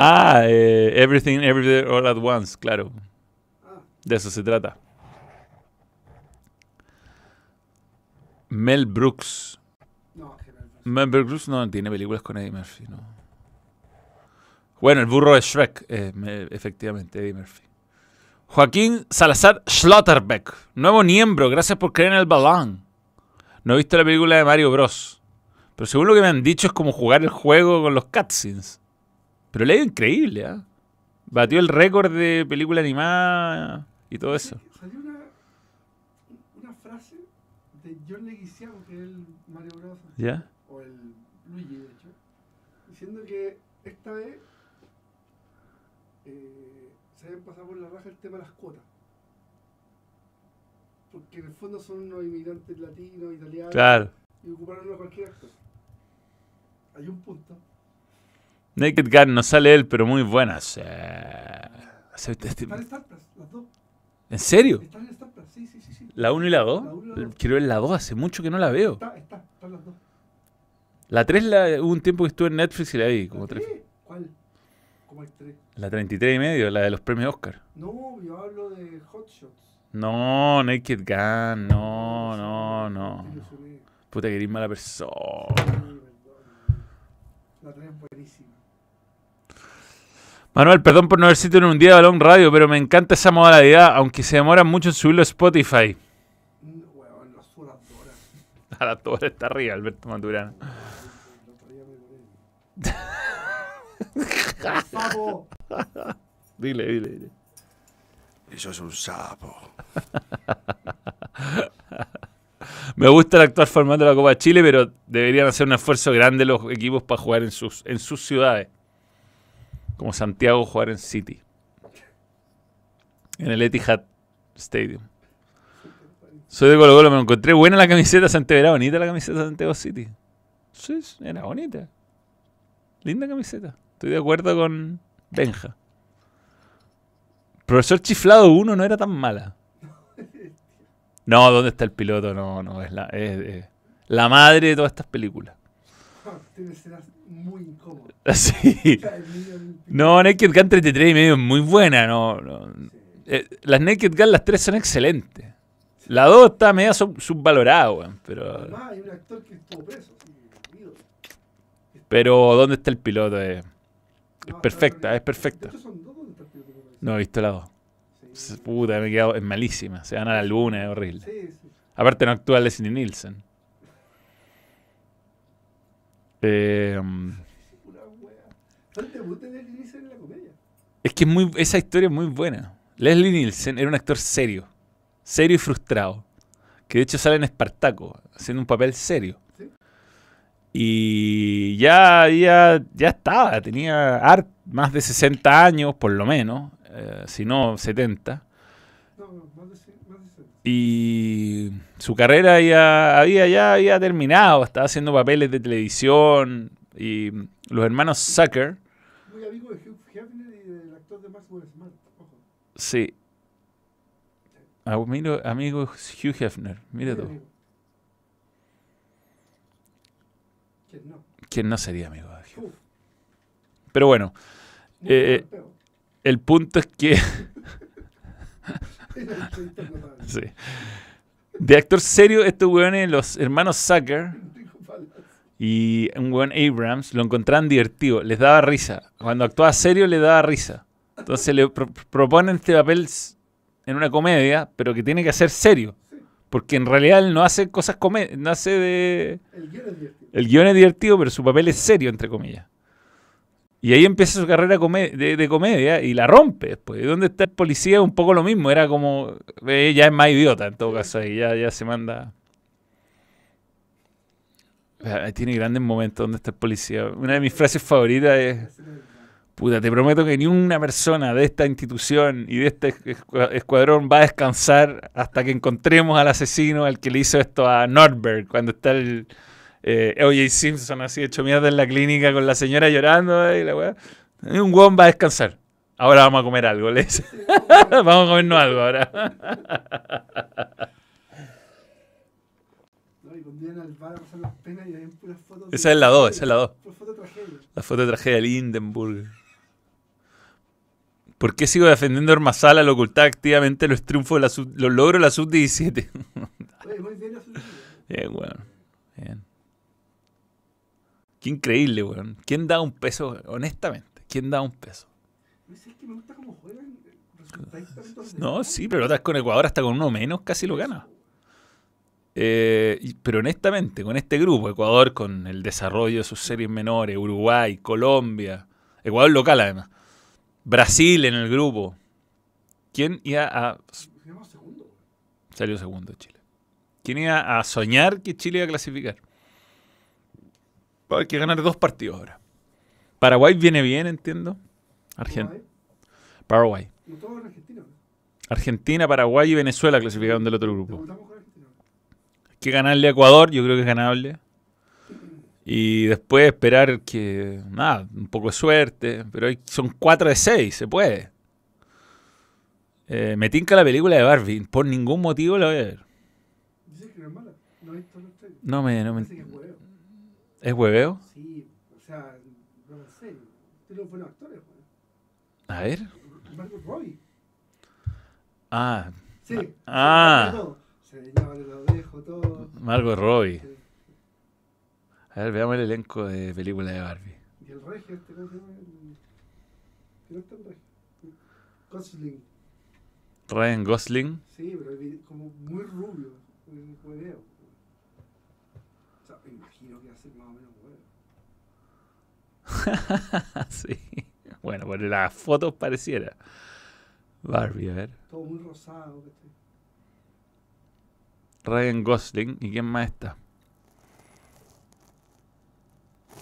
Ah, eh, Everything, Everywhere, All at Once, claro. De eso se trata. Mel Brooks. no, que no es Mel Brooks no tiene películas con Eddie Murphy, no. Bueno, el burro de Shrek, eh, me- efectivamente, Eddie Murphy. Joaquín Salazar Schlotterbeck, nuevo miembro, gracias por creer en el balón. No he visto la película de Mario Bros. Pero según lo que me han dicho es como jugar el juego con los cutscenes. Pero le ha ido increíble, ¿ah? Batió el récord de película animada y todo eso. Salió una, una frase de John Leguizamo, que es el Mario Bros. ¿Ya? o el Luigi, de hecho, diciendo que esta vez eh, se habían pasado por la raja el tema de las cuotas. Porque en el fondo son unos inmigrantes latinos, italianos, Claro. y ocuparon a cualquier actor. Hay un punto. Naked Gun no sale él, pero muy buena. Sí. Sí, este- Están en Star Plus, las dos. ¿En serio? Están en Star Plus, sí, sí, sí. ¿La 1 y la 2? La uno y la dos. Quiero ver la 2, hace mucho que no la veo. Está, está, están las dos. La 3 la, hubo un tiempo que estuve en Netflix y la vi, como ¿La tres. ¿Cuál? ¿Cómo hay tres? La 33 y medio, la de los premios Oscar. No, yo hablo de Hot Shots. No, Naked Gun, no, no, no. Puta que eres mala persona. La tres es buenísima. Manuel, perdón por no haber sido en un día de Balón Radio, pero me encanta esa modalidad, aunque se demora mucho en subirlo a Spotify. (laughs) Para todo está arriba, Alberto Maturana. ¡Sapo! (laughs) Dile, dile, dile. Eso es un sapo. (laughs) Me gusta el actual formato de la Copa Chile, pero deberían hacer un esfuerzo grande los equipos para jugar en sus, en sus ciudades. Como Santiago jugar en City. En el Etihad Stadium. Soy de Colo Colo, me encontré buena la camiseta Santiago. Era bonita la camiseta Santiago City. Sí, era bonita. Linda camiseta. Estoy de acuerdo con Benja. Profesor Chiflado 1 no era tan mala. No, ¿dónde está el piloto? No, no, es la, es la madre de todas estas películas. Muy incómodas. (laughs) Sí. No, Naked Gun 33 y medio es muy buena. No, no. Eh, las Naked Gun, las tres son excelentes. La 2 está media sub- subvalorada, weón. Pero, Además, hay un actor que estuvo preso. Sí, ídolo. pero ¿dónde está el piloto? Eh, No, perfecta, es perfecta. Son dos está el piloto, no he visto la 2. Sí, Puta, me he quedado. Es malísima. Se van a la luna, es horrible. sí, sí. Aparte, no actúa Leslie Nielsen. Eh, Pura wea. Fue el debut de Leslie Nielsen en la comedia. Es que es muy, esa historia es muy buena. Leslie Nielsen era un actor serio, serio y frustrado, que de hecho sale en Espartaco, haciendo un papel serio. Sí. Y ya, había- ya estaba, tenía más de 60 años, por lo menos, eh, si no 70. No, no, más de, cien- más de cien. Y su carrera ya había, ya había terminado, estaba haciendo papeles de televisión. Y los hermanos Zucker, Muy amigo de Hugh Hefner y del actor de Maxwell Smart. Ojo. Sí. Amigo, amigo Hugh Hefner, Muy tú. ¿Quién no? ¿Quién no sería amigo de Hugh? Pero bueno, Eh, golpeo. el punto es que. (laughs) (laughs) Sí. De actor serio, estos weones, los hermanos Zucker y un weón Abrams, lo encontraban divertido, les daba risa. Cuando actuaba serio, le daba risa. Entonces le pro- proponen este papel en una comedia, pero que tiene que ser serio. Porque en realidad él no hace cosas come no hace de. El guion es divertido. El guion es divertido, pero su papel es serio, entre comillas. Y ahí empieza su carrera de, comedia y la rompe después. ¿Y ¿Dónde está el policía? Un poco lo mismo. Era como. eh, ya es más idiota en todo caso. Ahí ya, ya se manda. Tiene grandes momentos donde está el policía. Una de mis frases favoritas es. Puta, te prometo que ni una persona de esta institución y de este escu- escuadrón va a descansar hasta que encontremos al asesino al que le hizo esto a Nordberg, cuando está el eh, O.J. Simpson así hecho mierda en la clínica con la señora llorando y la weá. Un hueón va a descansar. Ahora vamos a comer algo, le dice. (laughs) vamos a comernos algo ahora. Esa es la 2, esa es la 2. Puras fotos de tragedia. La foto de tragedia del Hindenburg. ¿Por qué sigo defendiendo a Ormazal al ocultar activamente los triunfos de la sub- los logros de la sub-17? (laughs) Oye, muy bien weón. Bien. Qué increíble, weón. ¿Quién da un peso? Honestamente, ¿quién da un peso? Es que me gusta cómo juegan. resultadista con todos los No, sí, pero estás con Ecuador hasta con uno menos, casi lo gana. Eh, pero honestamente, con este grupo, Ecuador con el desarrollo de sus series menores, Uruguay, Colombia, Ecuador local además, Brasil en el grupo, ¿quién iba a... Salió segundo Chile. ¿Quién iba a soñar que Chile iba a clasificar? Hay que ganar dos partidos ahora. Paraguay viene bien, entiendo. Argen- Uruguay, Paraguay. Argentina, Paraguay y Venezuela clasificaron del otro grupo. Argentina. Hay que ganarle a Ecuador, yo creo que es ganable. Y después esperar que, nada, un poco de suerte. Pero hay- son 4 de 6, se puede. Eh, me tinca la película de Barbie. Por ningún motivo la voy a ver. Dice que no es mala. No he visto. No me. No me es huevo. ¿Es hueveo? Sí, o sea, no serio. Tiene unos buenos actores, güey. A ver. Margot Robbie. Ah, Sí. Ah. Se le todo. Se le llama el todo. Margot Robbie. Sí. A ver, veamos el elenco de película de Barbie. Y el regio, este. El... que no está el regio. Gosling. Ryan Gosling. Sí, pero como muy rubio. El hueveo. Más o menos bueno. (laughs) sí. Bueno, por las fotos pareciera. Barbie, a ver. Todo muy rosado. Ryan Gosling. ¿Y quién más está?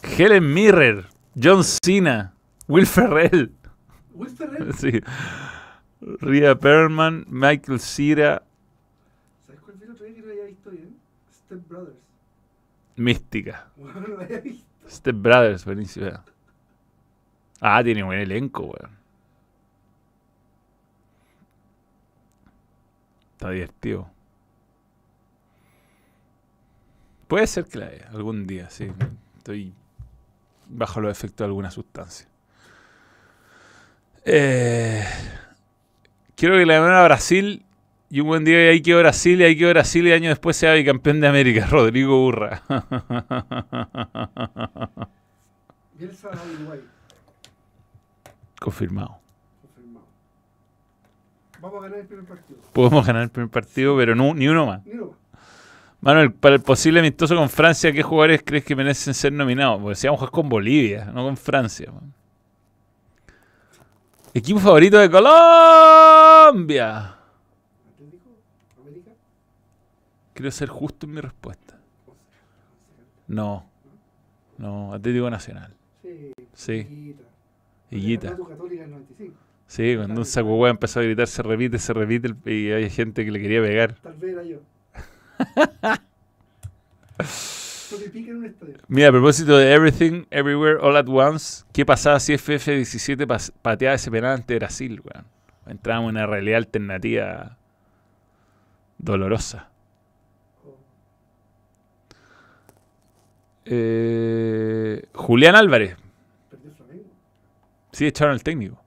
Helen Mirren. John Cena. Will Ferrell. Will (laughs) Ferrell, Sí. Rhea Perlman. Michael Cera. ¿sabes cuál vi el otro día que no había visto bien? Step Brothers. Mística. Bueno, no lo había visto. Step Brothers, buenísimo. Ah, tiene buen elenco, weón. Está divertido. Puede ser que la vea algún día, sí. Estoy bajo los efectos de alguna sustancia. Eh, quiero que la vean a Brasil y un buen día ahí quedó Brasil y ahí quedó Brasil y años después sea bicampeón de América, (laughs) Rodrigo Urra. Bielsa a Uruguay, Confirmado. confirmado. Vamos a ganar el primer partido. Podemos ganar el primer partido, pero no, ni uno más. Ni uno más. Manuel, para el posible amistoso con Francia, ¿qué jugadores crees que merecen ser nominados? Porque si vamos a jugar con Bolivia, no con Francia. man. Equipo favorito de Colombia. Atlético, América, Quiero ser justo en mi respuesta. No. No, Atlético Nacional. Sí. Sí, Higuita. Higuita. Ganó tu Católica en 95. Sí, cuando un saco hueá empezó a gritar, se repite, se repite, y hay gente que le quería pegar. Tal vez era yo. (laughs) Mira, a propósito de Everything, Everywhere, All at Once, ¿qué pasaba si FF17 pas- pateaba ese penal ante Brasil, weón? Entrábamos en una realidad alternativa dolorosa. Eh, Julián Álvarez, sí, echaron al técnico.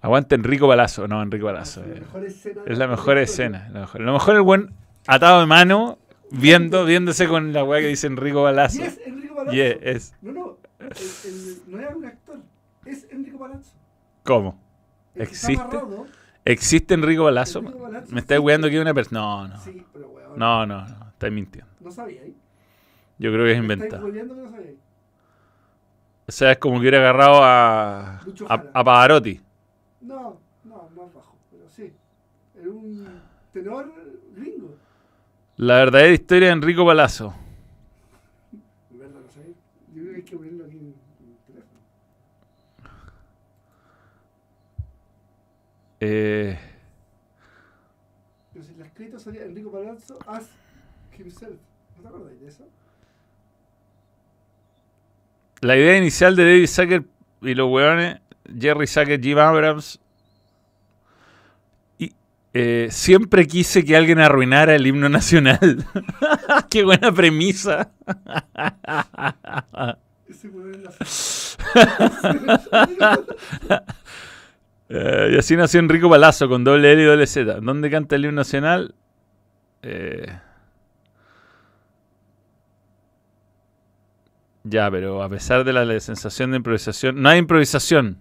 Aguanta Enrico Balazo, no, Enrico Balazo. La eh. mejor escena Es la mejor escena. La mejor. Lo mejor el buen atado de mano, viendo, viéndose con la weá que dice Enrico Balazo. Y es Enrico Palazzo. Y es, es- No, no. el- el- no era un actor. Es Enrico Palazzo. ¿Cómo? El ¿Existe? amarrado, ¿Existe Enrico Balazo? Enrico ¿Me estás sí. weando que es una persona? No, no. Sí, pero weón. No, no, no. Estáis mintiendo. No sabía. ¿eh? Yo creo que es sabía. O sea, es como que hubiera agarrado a, a, a Pavarotti. No, no, más bajo. Pero sí. Era un tenor gringo. La verdadera historia de Enrico Palazzo. (laughs) Yo creo que hay que ponerlo aquí en, el teléfono. Eh, Pero si la escrito salía Enrico Palazzo as himself. ¿No te acordáis de eso? La idea inicial de David Sacker y los weones, Jerry Sacker, Jim Abrams. Y eh, siempre quise que alguien arruinara el himno nacional. (laughs) Qué buena premisa. Eh, y así nació Enrico Palazzo con doble L y doble Z. ¿Dónde canta el himno nacional? Eh, ya, pero a pesar de la, sensación de improvisación, no hay improvisación.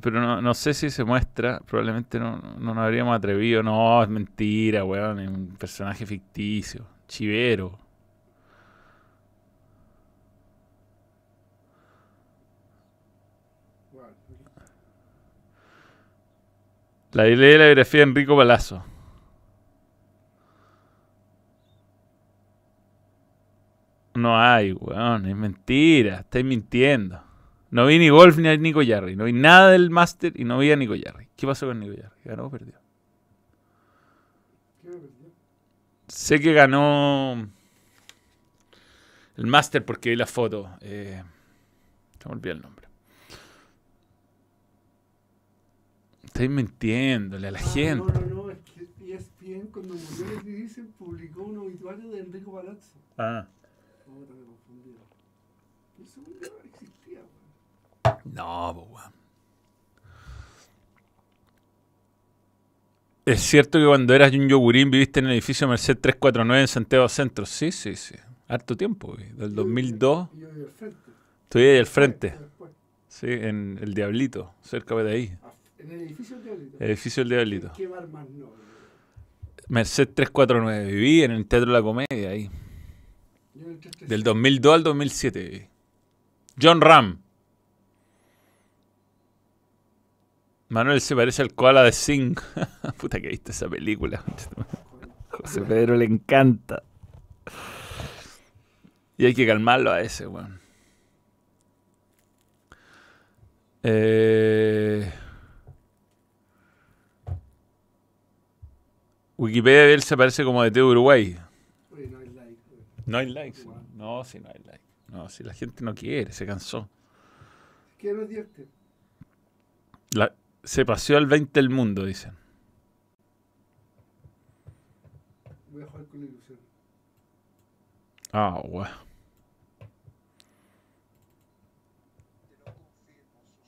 Pero no, no sé si se muestra. Probablemente no, no nos habríamos atrevido. No, es mentira, weón. Es un personaje ficticio. Chivero. Bueno, La ley de la biografía de Enrico Palazzo. No hay, weón. Es mentira. Estáis mintiendo. No vi ni golf ni a Nico Yarri. No vi nada del máster y no vi a Nico Yarri. ¿Qué pasó con Nico Yarri? ¿Ganó o perdió? Sé que ganó el máster porque vi la foto. Eh, se me olvidó el nombre. Estáis mintiéndole a la Ah, gente. No, no, no, es que ESPN cuando murió Leslie Nielsen publicó un obituario de Enrico Palazzo. Ah. Puta, me confundí. El segundo existía, weón. No, po, weón. Es cierto que cuando eras un yogurín viviste en el edificio Merced 349 en Santiago Centro. Sí, sí, sí. Harto tiempo, güey. Del 2002. Y yo al frente. Estoy ahí al frente. Sí, en el Diablito, cerca de ahí. En el edificio del Diablito. Edificio del Diablito. ¿Qué bar más no? Merced 349. Viví en el Teatro de la Comedia ahí. Yo en el 336. Del 2002 al 2007 viví. John Ram. Manuel se parece al koala de Sing. (laughs) Puta que viste esa película. (laughs) José Pedro le encanta. Y hay que calmarlo a ese, weón. Eh... Wikipedia de él se parece como de Teo Uruguay. No hay like. No hay likes. No, si no hay likes. No, si la gente no quiere, se cansó. ¿Qué nos? La- se paseó al 20 del mundo, dicen. Voy a jugar con la ilusión. Ah, guau.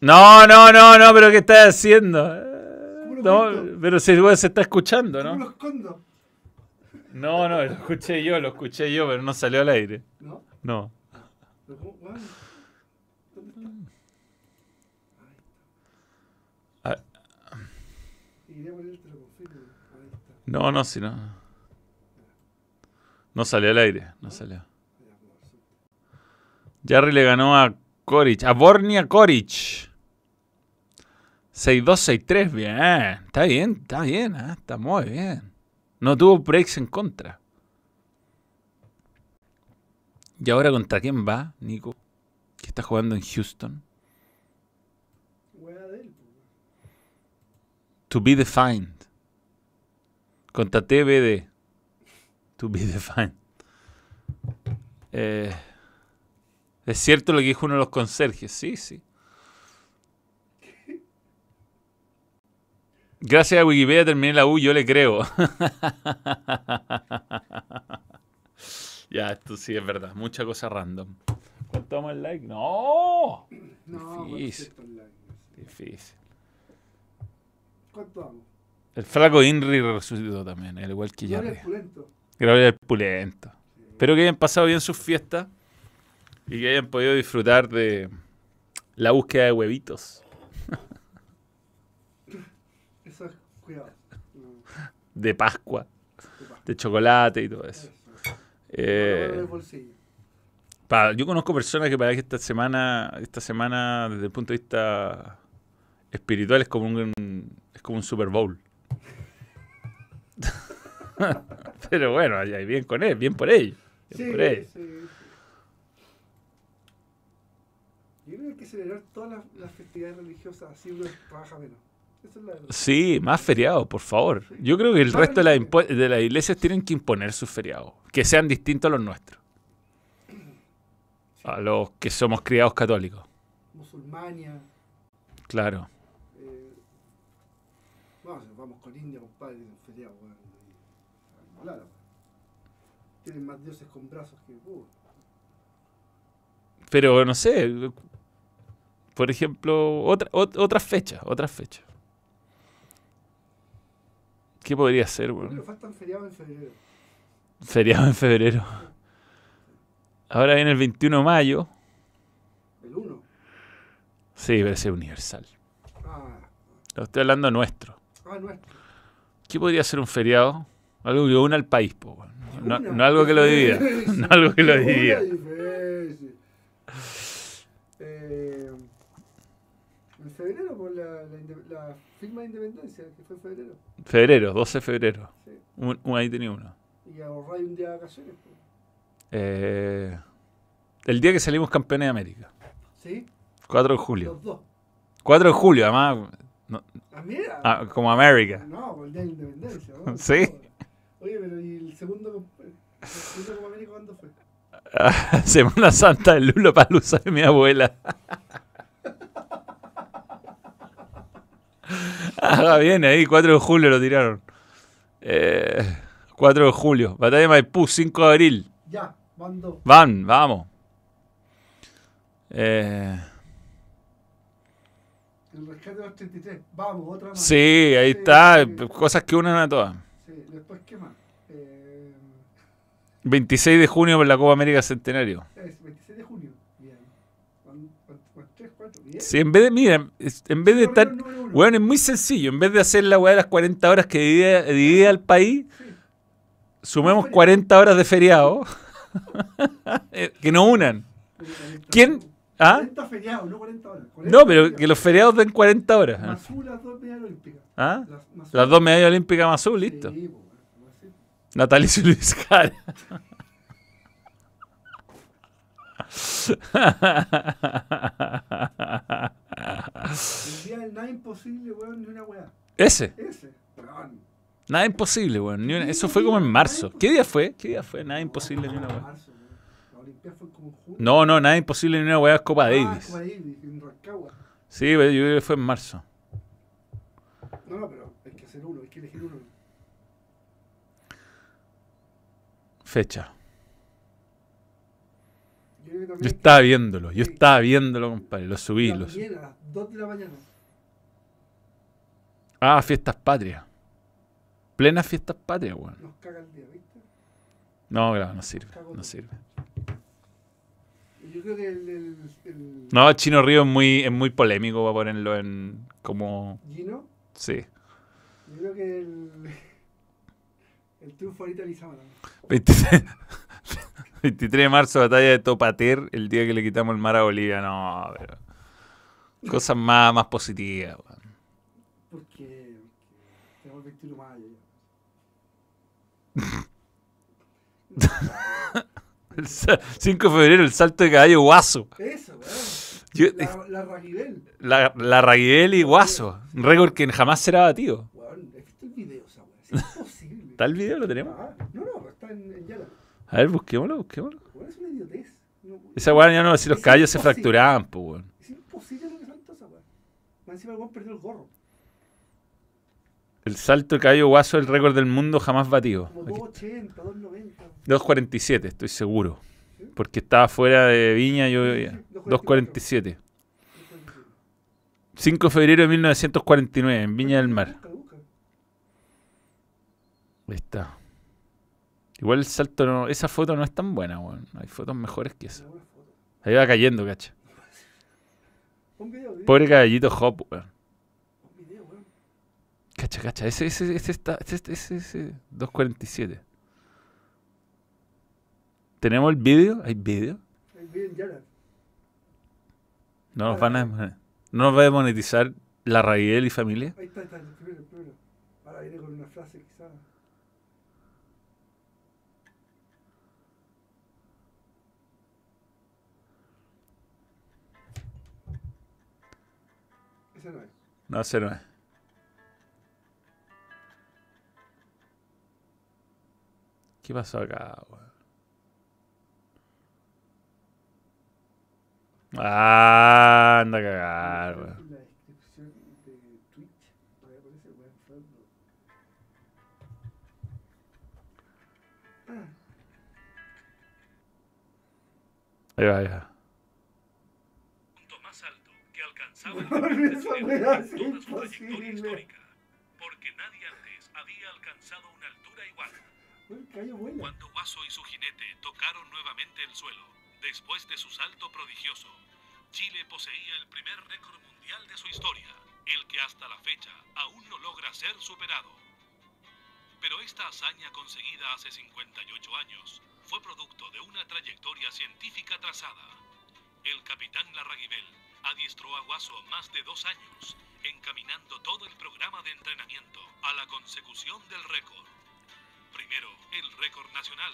No, no, no, no, pero ¿qué estás haciendo? Eh, ¿Cómo lo No, pero weón se está escuchando, ¿Cómo ¿no? lo escondo? No, no, lo escuché yo, lo escuché yo, pero no salió al aire. ¿No? No. Ah. Está. No, no, si no. No salió al aire, no salió. Jarry le ganó a Koric, a Bornia Koric. 6-2-6-3, bien. Está bien, está bien, ah, está muy bien. No tuvo breaks en contra. ¿Y ahora contra quién va, Nico? Que está jugando en Houston. To be defined. Contra TBD. To be (laughs) defined. Eh, es cierto lo que dijo uno de los conserjes. Sí, sí. Gracias a Wikipedia terminé la U, yo le creo. (laughs) ya, esto sí es verdad. Mucha cosa random. ¿Cuánto el like? No. No, Difícil. por cierto, online. Difícil. ¿Cuánto vamos? El flaco Inri resucitó también, al igual que Gloria Jarry. al pulento. Gabriel Pulento. Espero que hayan pasado bien sus fiestas y que hayan podido disfrutar de la búsqueda de huevitos, Eso es cuidado. No, de Pascua, de chocolate y todo eso. Eso. Eh, No, no, no, el bolsillo. pa- yo conozco personas que para que esta semana, esta semana desde el punto de vista espiritual es como un, es como un Super Bowl. (laughs) Pero bueno, ahí- bien con él, bien por ellos. bien Sí, por ellos. sí. Yo creo que hay que celebrar todas las, las festividades religiosas, así uno trabaja menos. La. Sí, más feriados, por favor. Yo creo que el Más resto de, impu- de las iglesias tienen que imponer sus feriados, que sean distintos a los nuestros, a los que somos criados católicos. Musulmania. Claro. Eh, vamos, vamos con India, compadre, feriado, weón. Tienen más dioses con brazos que. Uh, Pero no sé, por ejemplo, otra, ot- otras fechas, otras fechas. ¿Qué podría ser, weón? que faltan feriados en febrero. Feriado en febrero. Ahora viene el 21 de mayo. El 1. Sí, pero ese es universal. Ah, Lo estoy hablando nuestro. ah, nuestro. ¿Qué podría ser un feriado? Algo que una al país, po, no, no algo que lo divida. No algo que lo divida. Eh, en febrero, por la, la firma de independencia, que fue en febrero. Febrero, 12 de febrero. Sí. Un, un- ahí tenía uno. Y ahorráis un día de vacaciones. pues. Eh, el día que salimos campeones de América. ¿Sí? 4 de julio. Los dos. 4 de julio, además. no- Ah, mira. ah, como América. No, el día de la independencia. ¿no? (laughs) Sí. Oye, pero ¿y el segundo, el segundo Copa América cuándo fue? (laughs) Semana Santa del Lulo Palusa de mi abuela. (laughs) (laughs) Ah, bien, ahí, 4 de julio lo tiraron. Eh, 4 de julio. Batalla de Maipú, 5 de abril. Ya, van dos. Van, vamos. Eh, El rescate de los 33. Vamos, otra más. sí, ahí está. Cosas que unen a todas. Sí, después, ¿qué más? Eh, 26 de junio por la Copa América Centenario. es 26 de junio. Bien. Van, van, van tres, cuatro. Bien. Si en vez de, mira, en vez de estar, weón, es muy sencillo. En vez de hacer la weá de las 40 horas que divide, divide al país, Sí. sumemos feriado. 40 horas de feriado (laughs) eh, que nos unan. Pero 40 ¿Quién? ¿Ah? 40 feriados, no 40 horas. 40 No, pero que los feriados den 40 horas. Más U, las dos medallas olímpicas. ¿Ah? Las, más Las dos medallas olímpicas más azul, listo. Sí, pues. Natalicio Luis Jara. (laughs) El día del nada imposible, weón, ni una weá. Ese. Ese. Weón. Nada imposible, weón. Ni una- Eso fue como en marzo. ¿Qué día fue? ¿Qué día fue? Nada imposible ni una weá. No, no, nada imposible ni una weá es Copa Ah, Davis. Copa Davis, en Rancagua. Sí, pero yo creo que fue en marzo. No, no, pero hay que hacer uno, hay que elegir uno. Fecha. Yo estaba viéndolo, yo estaba viéndolo, compadre. Lo subí. Lo subí. también a las 2 de la mañana. Ah, fiestas patrias. Plenas fiestas patrias, weón. Nos caga el día, ¿viste? No, claro, no sirve. No sirve. Yo creo que el, el, el No, Chino Río es muy, es muy polémico para ponerlo en como. Gino, Sí. yo creo que el, (laughs) el triunfo ahorita Lizama. 23, 23 de marzo, batalla de Topater, el día que le quitamos el mar a Bolivia. No, pero. Cosas más, más positivas, weón. Porque, porque tenemos el 21 de mayo. El sa- 5 de febrero, el salto de caballo Guaso. Eso, weón. La, la Raguibel. La, la Raguel y Guaso. Un récord que jamás será batido. Weón, ¿has visto el video esa weón? Es (laughs) imposible. ¿Está el video? ¿Lo tenemos? Ah, no, no, está en, en Yala. A ver, busquémoslo, busquémoslo. Weón, es una idiotez. No, Esa weá ya no, si los Es caballos se fracturaban, pues, weón. Es imposible lo que saltó esa weón. Más encima el weón perdió el gorro. El salto de caballo Guaso es el récord del mundo jamás batido. Como Aquí 280, 290. 2.47, estoy seguro. Porque estaba fuera de Viña, yo Sí, veía. sí, 2.47. 5 de febrero de 1949, en Viña del Mar. Ahí está. Igual el salto, no, esa foto no es tan buena, weón. Hay fotos mejores que esa. Ahí va cayendo, cacha. Pobre caballito Hop, weón. Un video, weón. Cacha, cacha. Ese, ese, ese está. Ese, ese, ese, ese 2.47. ¿Tenemos el vídeo? ¿Hay vídeo? El video en. No nos van a no nos va a demonetizar la Raguel y familia. Ahí está, está, el primero, el primero. Ahora viene con una frase quizá. Ese no es. No, ese no es. ¿Qué pasó acá, weón? Ah, anda a cagar, weón. En la descripción de Twitch. Voy a poner ese weón fondo. Ah, Ahí va, ahí va. punto más alto que alcanzaba el Esa deporte chileno weá en es toda su imposible. trayectoria histórica, porque nadie antes había alcanzado una altura igual. Cuando Guaso y su jinete tocaron nuevamente el suelo, después de su salto prodigioso, Chile poseía el primer récord mundial de su historia, el que hasta la fecha aún no logra ser superado. Pero esta hazaña conseguida hace 58 años fue producto de una trayectoria científica trazada. El capitán Larraguibel adiestró a Guaso más de dos años, encaminando todo el programa de entrenamiento a la consecución del récord. Primero el récord nacional,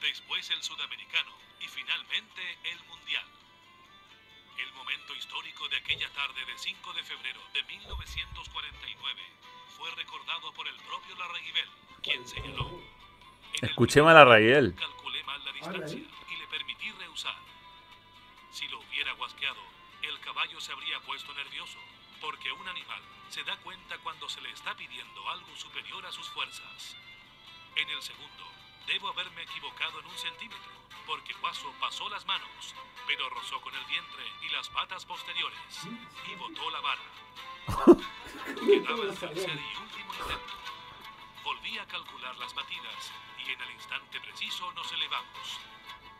después el sudamericano y finalmente el mundial. El momento histórico de aquella tarde de 5 de febrero de 1949 fue recordado por el propio Larraguibel, quien señaló. "En el Escuchemos a la Raguel. Calculé mal la distancia y le permití rehusar. Si lo hubiera guasqueado, el caballo se habría puesto nervioso, porque un animal se da cuenta cuando se le está pidiendo algo superior a sus fuerzas. En el segundo, debo haberme equivocado en un centímetro, porque Guaso pasó las manos, pero rozó con el vientre y las patas posteriores, y botó la vara. (laughs) Quedaba el tercer y último intento. Volví a calcular las batidas y en el instante preciso nos elevamos.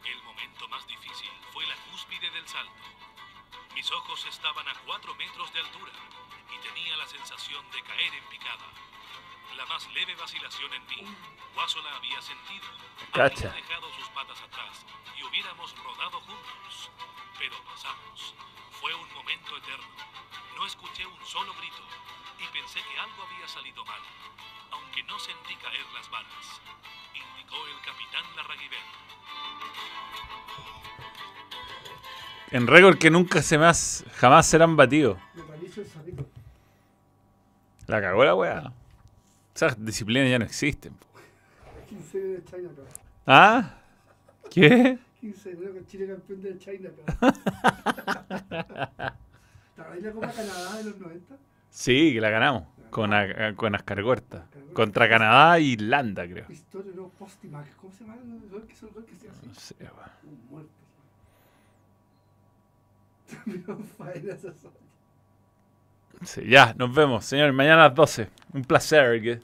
El momento más difícil fue la cúspide del salto. Mis ojos estaban a cuatro metros de altura y tenía la sensación de caer en picada. La más leve vacilación en mí, Guaso la había sentido. Cacha. Habría dejado sus patas atrás y hubiéramos rodado juntos. Pero pasamos. Fue un momento eterno. No escuché un solo grito y pensé que algo había salido mal, aunque no sentí caer las balas, indicó el capitán Larraguibel. En récord que nunca se más, jamás serán batidos. La cagó la weá. Esas disciplinas ya no existen. po. 15 de China, cabrón. ¿Ah? ¿Qué? 15 de con Chile campeón de China, cabrón. ¿Te acuerdas la Copa Canadá de los 90? Sí, que la ganamos. Con, a- con Ascargorta. Contra Canadá e Irlanda, creo. Historia, no, Postimac. ¿Cómo se llama que es el que se hace? No sé, weón. Un muerto. También faena esa zona. Sí, ya, nos vemos, señor. Mañana a las 12. Un placer. que-